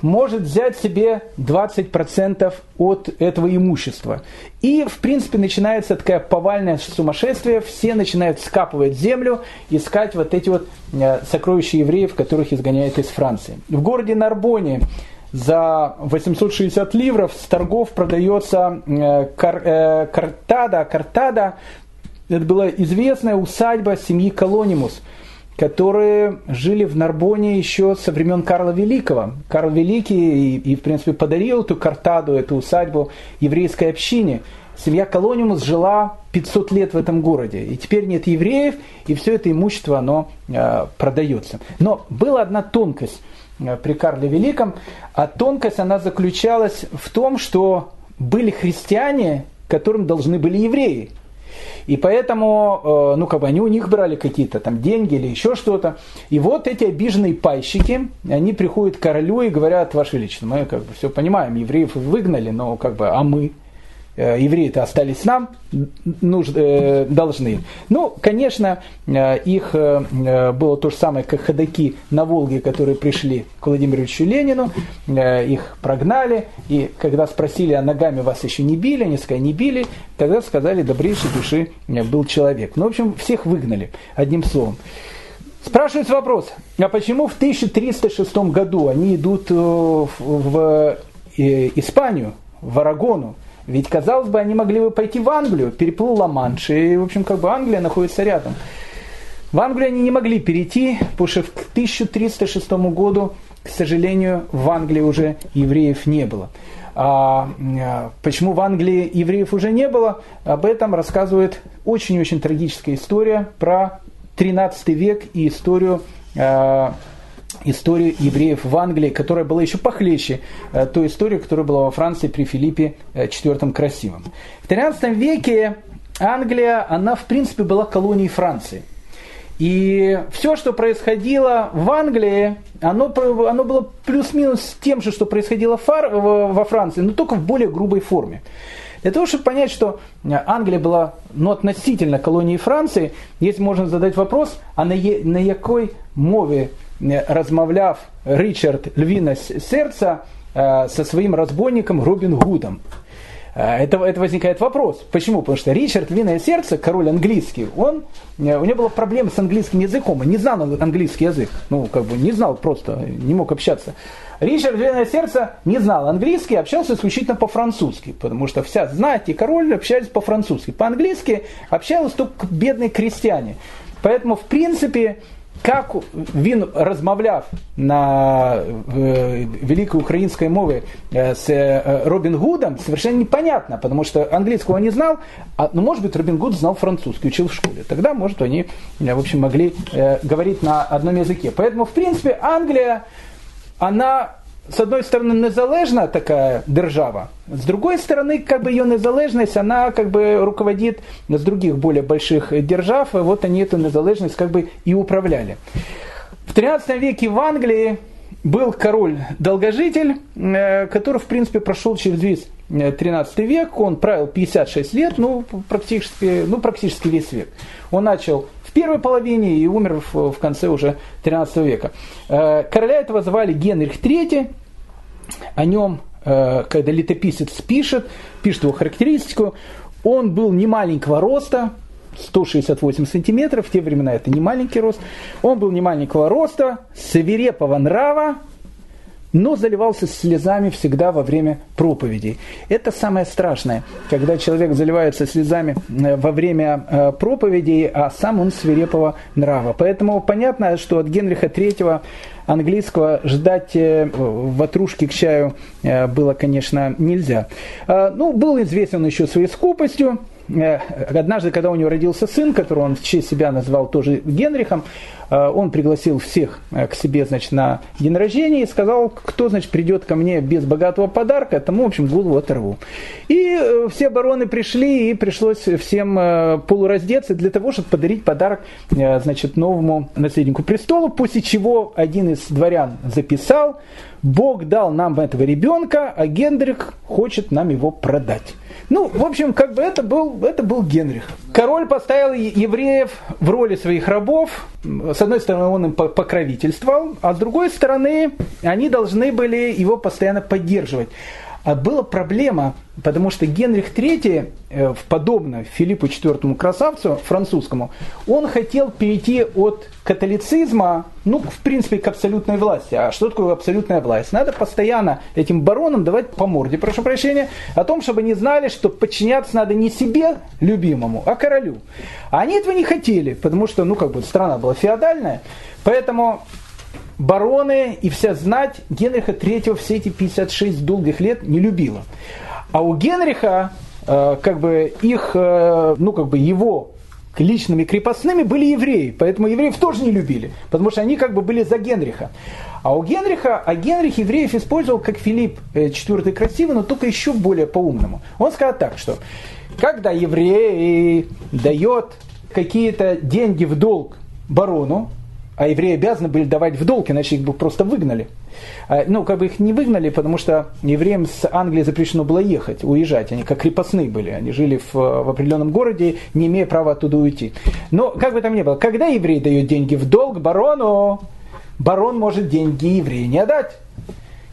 может взять себе 20% от этого имущества. И, в принципе, начинается такая повальное сумасшествие. Все начинают скапывать землю, искать вот эти вот э, сокровища евреев, которых изгоняют из Франции. В городе Нарбоне за 860 ливров с торгов продается э, кар, э, картада, картада. Это была известная усадьба семьи Колонимус – которые жили в Нарбоне еще со времен Карла Великого. Карл Великий и, и в принципе, подарил эту картаду, эту усадьбу еврейской общине. Семья Колониумус жила 500 лет в этом городе. И теперь нет евреев, и все это имущество, оно э, продается. Но была одна тонкость э, при Карле Великом, а тонкость, она заключалась в том, что были христиане, которым должны были евреи. И поэтому, э, ну, как бы они у них брали какие-то там деньги или еще что-то. И вот эти обиженные пайщики, они приходят к королю и говорят, Ваше Величество, мы как бы все понимаем, евреев выгнали, но как бы, а мы? Э, евреи-то остались нам, нуж, э, должны. Ну, конечно, э, их было то же самое, как ходаки на Волге, которые пришли к Владимиру Ильичу Ленину, их прогнали, и когда спросили, а ногами вас еще не били, они сказали, не били, тогда сказали, добрейшей души был человек. Ну, в общем, всех выгнали, одним словом. Спрашивается вопрос, а почему в 1306 году они идут в Испанию, в Арагону, ведь, казалось бы, они могли бы пойти в Англию, переплыл Ла-Манш, и, в общем, как бы Англия находится рядом. В Англию они не могли перейти, потому что к 1306 году, к сожалению, в Англии уже евреев не было. А, а, почему в Англии евреев уже не было, об этом рассказывает очень-очень трагическая история про 13 век и историю а, историю евреев в Англии, которая была еще похлеще э, той истории, которая была во Франции при Филиппе IV э, Красивом. В XIII веке Англия, она в принципе была колонией Франции. И все, что происходило в Англии, оно, оно было плюс-минус тем же, что происходило во Франции, но только в более грубой форме. Для того, чтобы понять, что Англия была ну, относительно колонией Франции, здесь можно задать вопрос, а на, на якой мове размовляв Ричард Львина Сердца э, со своим разбойником Робин Гудом. Э, это, это возникает вопрос. Почему? Потому что Ричард Львиное Сердце, король английский, он, э, у него была проблема с английским языком. Он не знал английский язык. Ну, как бы не знал просто, не мог общаться. Ричард Львиное Сердце не знал английский, общался исключительно по-французски. Потому что вся знать и король общались по-французски. По-английски общались только бедные крестьяне. Поэтому, в принципе, как він розмовляв на э, великой украинской мове э, с э, Робин Гудом, совершенно непонятно, потому что английского не знал, а, ну, может быть, Робин Гуд знал французский, учил в школе. Тогда, может, они, в общем, могли э, говорить на одном языке. Поэтому, в принципе, Англия, она з одної сторони незалежна така держава, с другой стороны, как бы ее незалежность, она как бы руководит с других более больших держав, и вот они эту незалежность как бы и управляли. В 13 веке в Англии был король-долгожитель, э, который, в принципе, прошел через весь 13 век, он правил 56 лет, ну, практически, ну, практически весь век. Он начал первой половине и умер в, в конце уже 13 века. Э, короля этого звали Генрих III. О нем, э, когда летописец пишет, пишет его характеристику, он был не маленького роста, 168 сантиметров, в те времена это не маленький рост. Он был не маленького роста, свирепого нрава, но заливался слезами всегда во время проповедей. Это самое страшное, когда человек заливается слезами э, во время э, проповедей, а сам он свирепого нрава. Поэтому понятно, что от Генриха III английского ждать э, ватрушки к чаю было, конечно, нельзя. Ну, был известен еще своей скупостью, Однажды, когда у него родился сын, которого он в честь себя назвал тоже Генрихом, Э, он пригласил всех э, к себе, значит, на день рождения и сказал, кто, значит, придет ко мне без богатого подарка, тому, в общем, голову оторву. И э, все бароны пришли, и пришлось всем полураздеться для того, чтобы подарить подарок, значит, новому наследнику престола, после чего один из дворян записал, Бог дал нам этого ребенка, а Гендрих хочет нам его продать. Ну, в общем, как бы это был, это был Генрих. Король поставил евреев в роли своих рабов. С одной стороны, он им покровительствовал, а с другой стороны, они должны были его постоянно поддерживать. А была проблема, потому что Генрих III, э, подобно Филиппу IV красавцу французскому, он хотел перейти от католицизма, ну, в принципе, к абсолютной власти. А что такое абсолютная власть? Надо постоянно этим баронам давать по морде, прошу прощения, о том, чтобы они знали, что подчиняться надо не себе, любимому, а королю. А они этого не хотели, потому что, ну, как бы, страна была феодальная. Поэтому бароны и вся знать Генриха III все эти 56 долгих лет не любила. А у Генриха, э, как бы их, э, ну как бы его личными крепостными были евреи, поэтому евреев тоже не любили, потому что они как бы были за Генриха. А у Генриха, а Генрих евреев использовал как Филипп IV э, красивый, но только еще более по-умному. Он сказал так, что когда еврей дает какие-то деньги в долг барону, а евреи обязаны были давать в долг, иначе их бы просто выгнали. А, ну, как бы их не выгнали, потому что евреям с Англии запрещено было ехать, уезжать. Они как крепостные были. Они жили в, в определенном городе, не имея права оттуда уйти. Но, как бы там ни было, когда еврей дает деньги в долг барону, барон может деньги еврею не отдать.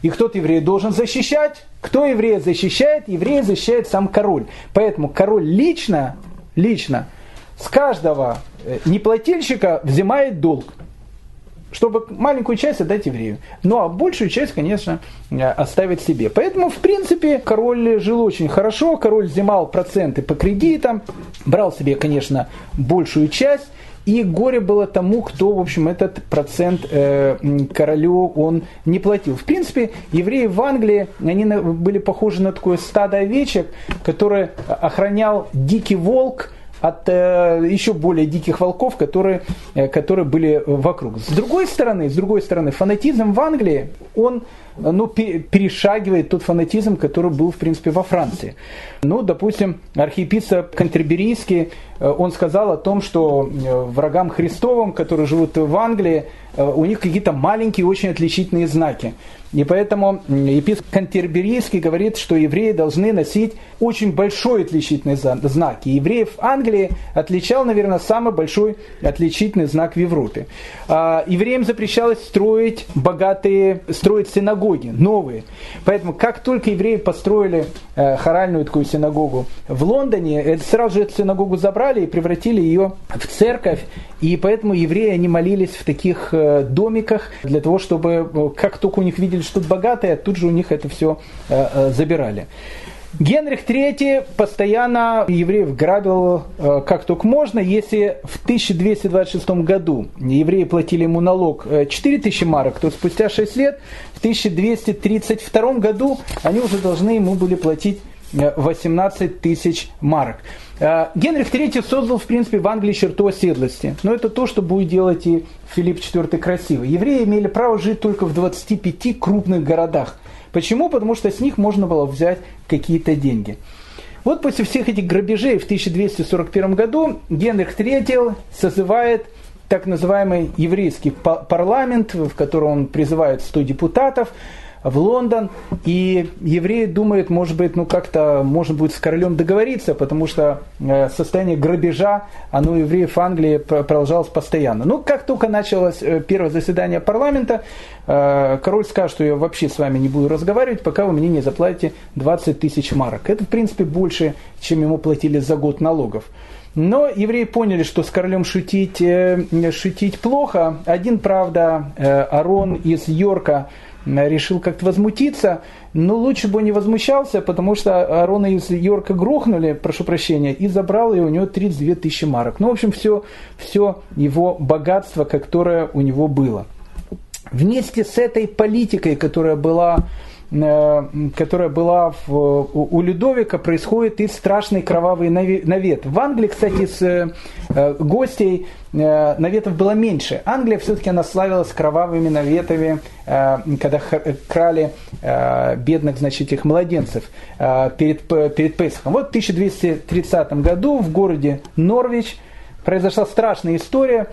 И кто-то еврея должен защищать. Кто еврея защищает? Еврея защищает сам король. Поэтому король лично, лично с каждого э, неплательщика взимает долг чтобы маленькую часть отдать еврею. Ну а большую часть, конечно, э, оставить себе. Поэтому, в принципе, король жил очень хорошо, король взимал проценты по кредитам, брал себе, конечно, большую часть, и горе было тому, кто, в общем, этот процент э, королю он не платил. В принципе, евреи в Англии, они были похожи на такое стадо овечек, которое охранял дикий волк, от э, еще более диких волков, которые, э, которые были вокруг. С другой стороны, с другой стороны, фанатизм в Англии, он ну, перешагивает тот фанатизм, который был, в принципе, во Франции. Ну, допустим, архиепископ Кантерберийский, э, он сказал о том, что э, врагам Христовым, которые живут в Англии, э, у них какие-то маленькие, очень отличительные знаки. И поэтому епископ Кантерберийский говорит, что евреи должны носить очень большой отличительный знак. И евреев Англии отличал, наверное, самый большой отличительный знак в Европе. А, евреям запрещалось строить богатые, строить синагоги, новые. Поэтому как только евреи построили э, хоральную такую синагогу в Лондоне, сразу же эту синагогу забрали и превратили ее в церковь. И поэтому евреи, они молились в таких э, домиках для того, чтобы, э, как только у них видели, что богатые, тут же у них это все забирали. Генрих III постоянно евреев грабил э, как только можно. Если в 1226 году евреи платили ему налог 4000 марок, то спустя 6 лет, в 1232 году, они уже должны ему были платить 18 тысяч марок. Э, Генрих III создал, в принципе, в Англии черту оседлости. Но это то, что будет делать и Филипп IV красивый. Евреи имели право жить только в 25 крупных городах. Почему? Потому что с них можно было взять какие-то деньги. Вот после всех этих грабежей в 1241 году Генрих III созывает так называемый еврейский парламент, в котором он призывает 100 депутатов, в Лондон, и евреи думают, может быть, ну как-то можно будет с королем договориться, потому что э, состояние грабежа, оно у евреев Англии продолжалось постоянно. Ну, как только началось э, первое заседание парламента, э, король скажет, что я вообще с вами не буду разговаривать, пока вы мне не заплатите 20 тысяч марок. Это, в принципе, больше, чем ему платили за год налогов. Но евреи поняли, что с королем шутить, шутить плохо. Один, правда, Арон из Йорка, решил как-то возмутиться, но лучше бы он не возмущался, потому что Арона из Йорка грохнули, прошу прощения, и забрал, и у него 32 тысячи марок. Ну, в общем, все, все его богатство, которое у него было. Вместе с этой политикой, которая была Э, которая была в, у Людовика, происходит и страшный кровавый навет. В Англии, кстати, с э, гостей э, наветов было меньше. Англия все-таки она славилась кровавыми наветами, когда крали бедных, значит, этих младенцев перед, перед Песхом. Вот в 1230 году в городе Норвич произошла страшная история.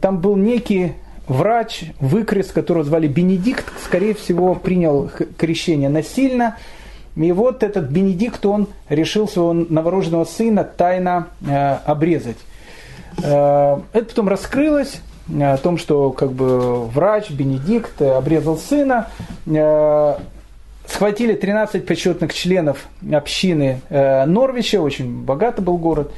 Там был некий врач, выкрест, которого звали Бенедикт, скорее всего, принял крещение насильно. И вот этот Бенедикт, он решил своего новорожденного сына тайно э, обрезать. Э, это потом раскрылось, о том, что как бы врач Бенедикт обрезал сына, схватили 13 почетных членов общины Норвича, очень богатый был город,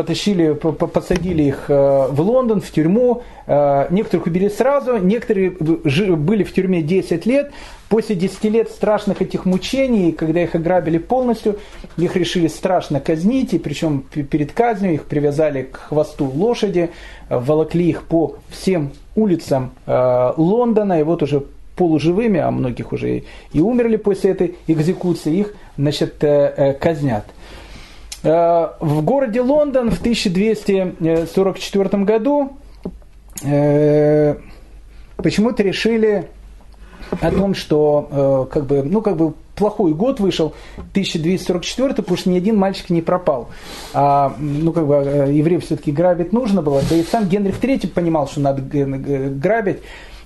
потащили, посадили их э, в Лондон, в тюрьму. Э, некоторых убили сразу, некоторые были в тюрьме 10 лет. После 10 лет страшных этих мучений, когда их ограбили полностью, их решили страшно казнить, и причем перед казнью их привязали к хвосту лошади, волокли их по всем улицам э, Лондона, и вот уже полуживыми, а многих уже и умерли после этой экзекуции, их значит, казнят. Э, в городе Лондон в 1244 году э, почему-то решили о том, что э, как бы, ну, как бы плохой год вышел, 1244, потому что ни один мальчик не пропал. А, ну, как бы евреев все-таки грабить нужно было, да и сам Генрих III понимал, что надо грабить,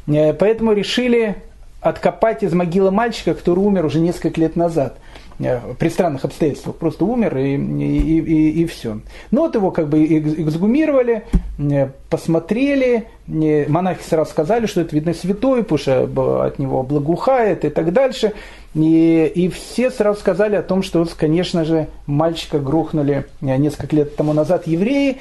поэтому решили откопать из могилы мальчика, который умер уже несколько лет назад. Э, при странных обстоятельствах просто умер и, и, и, и все. Но вот его как бы эксгумировали, э, посмотрели, э, монахи сразу сказали, что это видно святой, потому что от него благоухает и так дальше. И, и все сразу сказали о том, что, конечно же, мальчика грохнули несколько лет тому назад евреи.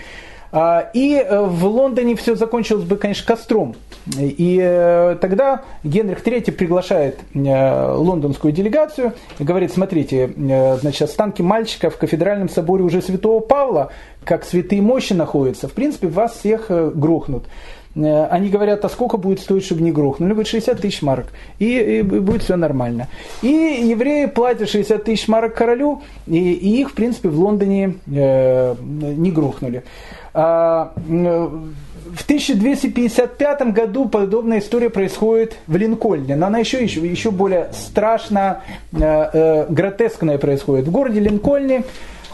А, и э, в Лондоне все закончилось бы, конечно, костром. И э, тогда Генрих III приглашает э, лондонскую делегацию и говорит, смотрите, значит, останки мальчика в кафедральном соборе уже святого Павла, как святые мощи находятся, в принципе, вас всех грохнут. Они говорят, а сколько будет стоить, чтобы не грохнули? Говорит, 60 тысяч марок. И, и будет все нормально. И евреи платят 60 тысяч марок королю, и, и их, в принципе, в Лондоне э, не грохнули. А, в 1255 году подобная история происходит в Линкольне, но она еще, еще, еще более страшно, э, э, гротескная происходит. В городе Линкольне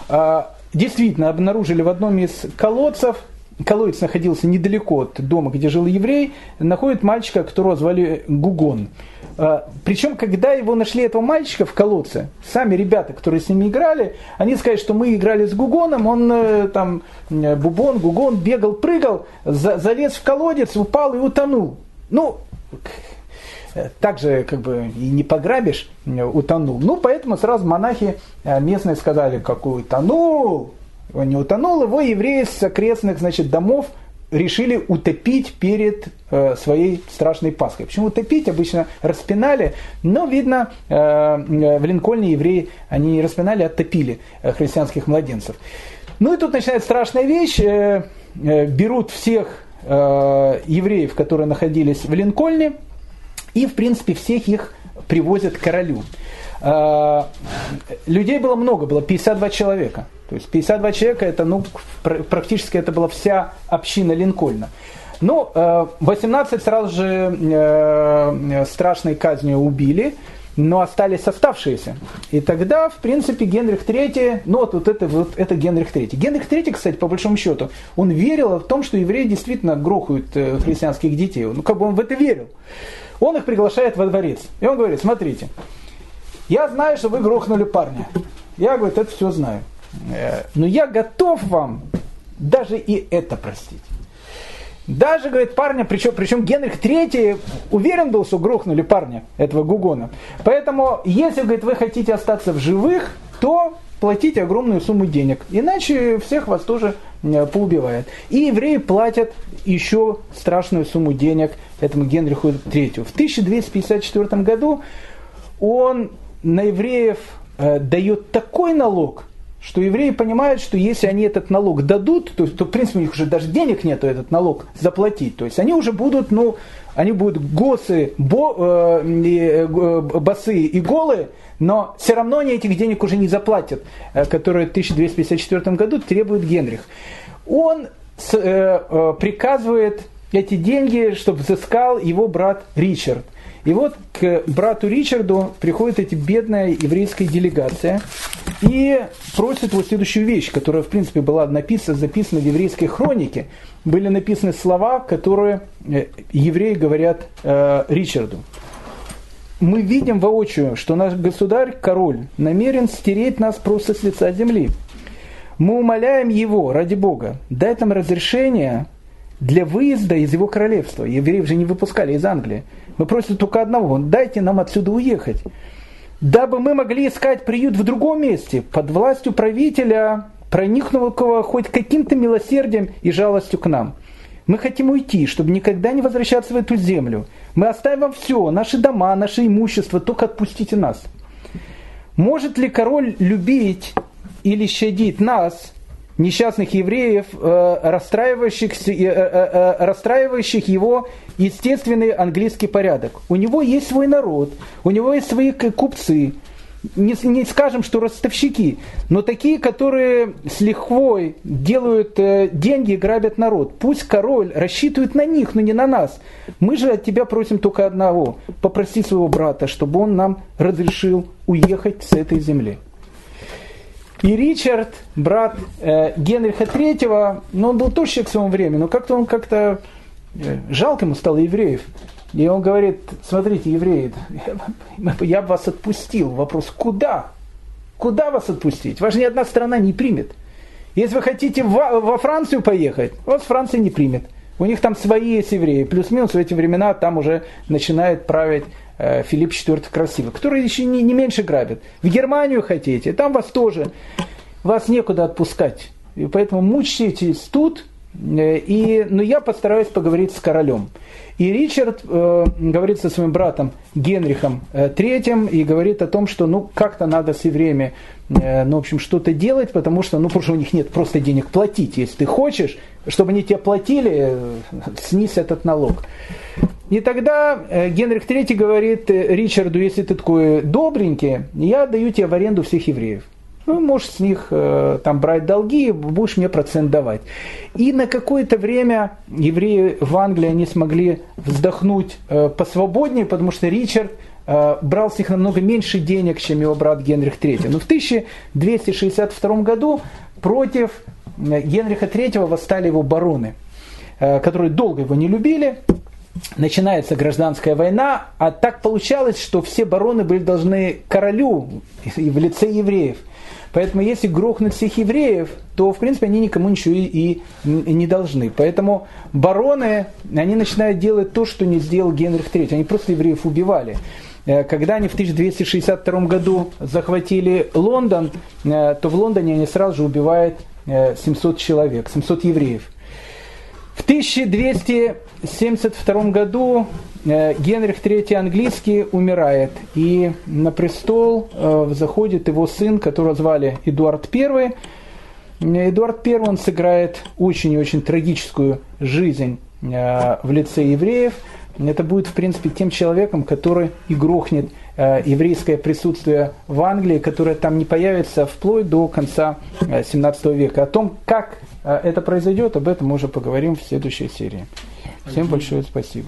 э, действительно обнаружили в одном из колодцев, колодец находился недалеко от дома, где жил еврей, находит мальчика, которого звали Гугон. А, Причем, когда его нашли, этого мальчика в колодце, сами ребята, которые с ними играли, они сказали, что мы играли с Гугоном, он э, там, э, Бубон, Гугон, бегал, прыгал, залез в колодец, упал и утонул. Ну, так же как бы и не пограбишь, э, утонул. Ну, поэтому сразу монахи местные сказали, какой утонул, он не утонул, его евреи с окрестных значит, домов решили утопить перед э, своей страшной Пасхой. Почему утопить? Обычно распинали, но, видно, э, в Линкольне евреи, они не распинали, а топили э, христианских младенцев. Ну и тут начинается страшная вещь. Э, э, берут всех э, евреев, которые находились в Линкольне, и, в принципе, всех их привозят к королю. Э, людей было много, было 52 человека. То есть 52 человека, это, ну, практически это была вся община Линкольна. Ну, 18 э, сразу же э, страшной казнью убили, но остались оставшиеся. И тогда, в принципе, Генрих III, ну вот, вот, это, вот это Генрих III. Генрих III, кстати, по большому счету, он верил в том, что евреи действительно грохают э, христианских детей. Ну, как бы он в это верил. Он их приглашает во дворец. И он говорит, смотрите, я знаю, что вы грохнули парня. Я, говорит, это все знаю. Э, но я готов вам даже и это простить. Даже, говорит, парня, причем, причем Генрих III уверен был, что грохнули парня, этого Гугона. Поэтому, если, говорит, вы хотите остаться в живых, то платите огромную сумму денег. Иначе всех вас тоже э, поубивает. И евреи платят еще страшную сумму денег этому Генриху III. В 1254 году он на евреев э, дает такой налог, что евреи понимают, что если они этот налог дадут, то, то в принципе у них уже даже денег нету этот налог заплатить. То есть они уже будут, ну, они будут госы, бо, э, э, басы и голые, но все равно они этих денег уже не заплатят, э, которые в 1254 году требует Генрих. Он с, э, э, приказывает эти деньги, чтобы взыскал его брат Ричард – и вот к брату Ричарду приходит эта бедная еврейская делегация и просит вот следующую вещь, которая, в принципе, была написана, записана в еврейской хронике. Были написаны слова, которые э, евреи говорят э, Ричарду. мы видим воочию, что наш государь, король, намерен стереть нас просто с лица земли. Мы умоляем его, ради Бога, дать нам разрешение для выезда из его королевства. Евреев же не выпускали из Англии. Мы просим только одного, дайте нам отсюда уехать. Дабы мы могли искать приют в другом месте, под властью правителя, проникнувшего хоть каким-то милосердием и жалостью к нам. Мы хотим уйти, чтобы никогда не возвращаться в эту землю. Мы оставим вам все, наши дома, наше имущество, только отпустите нас. Может ли король любить или щадить нас, несчастных евреев, э, расстраивающих, э, э, расстраивающих его естественный английский порядок. У него есть свой народ, у него есть свои купцы, не, не скажем, что ростовщики, но такие, которые с лихвой делают деньги и грабят народ. Пусть король рассчитывает на них, но не на нас. Мы же от тебя просим только одного. Попроси своего брата, чтобы он нам разрешил уехать с этой земли. И Ричард, брат э, Генриха III, ну он был тоже человек в своем времени, но как-то он как-то э, жалко ему стало евреев. И он говорит, смотрите, евреи, [laughs] я бы вас отпустил. Вопрос, куда? Куда вас отпустить? Вас же ни одна страна не примет. Если вы хотите во, во Францию поехать, вас Франция не примет. У них там свои есть евреи. Плюс-минус в эти времена там уже начинает править Филипп IV красивый, который еще не, не меньше грабит. В Германию хотите, там вас тоже. Вас некуда отпускать. И поэтому мучитесь тут, э, и, но я постараюсь поговорить с королем. И Ричард э, говорит со своим братом Генрихом э, Третьим и говорит о том, что ну как-то надо с евреями, э, ну в общем, что-то делать, потому что, ну потому что у них нет просто денег платить. Если ты хочешь, чтобы они тебе платили, э, снизь этот налог. И тогда э, Генрих Третий говорит э, Ричарду, если ты такой добренький, я даю тебе в аренду всех евреев ну, можешь с них э, там брать долги, будешь мне процент давать. И на какое-то время евреи в Англии они смогли вздохнуть э, посвободнее, потому что Ричард э, брал с них намного меньше денег, чем его брат Генрих III. Но в 1262 году против э, Генриха III восстали его бароны, которые долго его не любили, начинается гражданская война, а так получалось, что все бароны были должны королю в лице евреев. Поэтому если грохнуть всех евреев, то в принципе они никому ничего и, не должны. Поэтому бароны, они начинают делать то, что не сделал Генрих III. Они просто евреев убивали. Э, когда они в 1262 году захватили Лондон, э, то в Лондоне они сразу же убивают 700 э, человек, 700 евреев. В 1272 году Э, Генрих III английский умирает, и на престол э, заходит его сын, которого звали Эдуард I. Эдуард I он сыграет очень и очень трагическую жизнь э, в лице евреев. Это будет, в принципе, тем человеком, который и грохнет еврейское присутствие в Англии, которое там не появится вплоть до конца 17 века. О том, как это произойдет, об этом мы уже поговорим в следующей серии. Всем большое спасибо.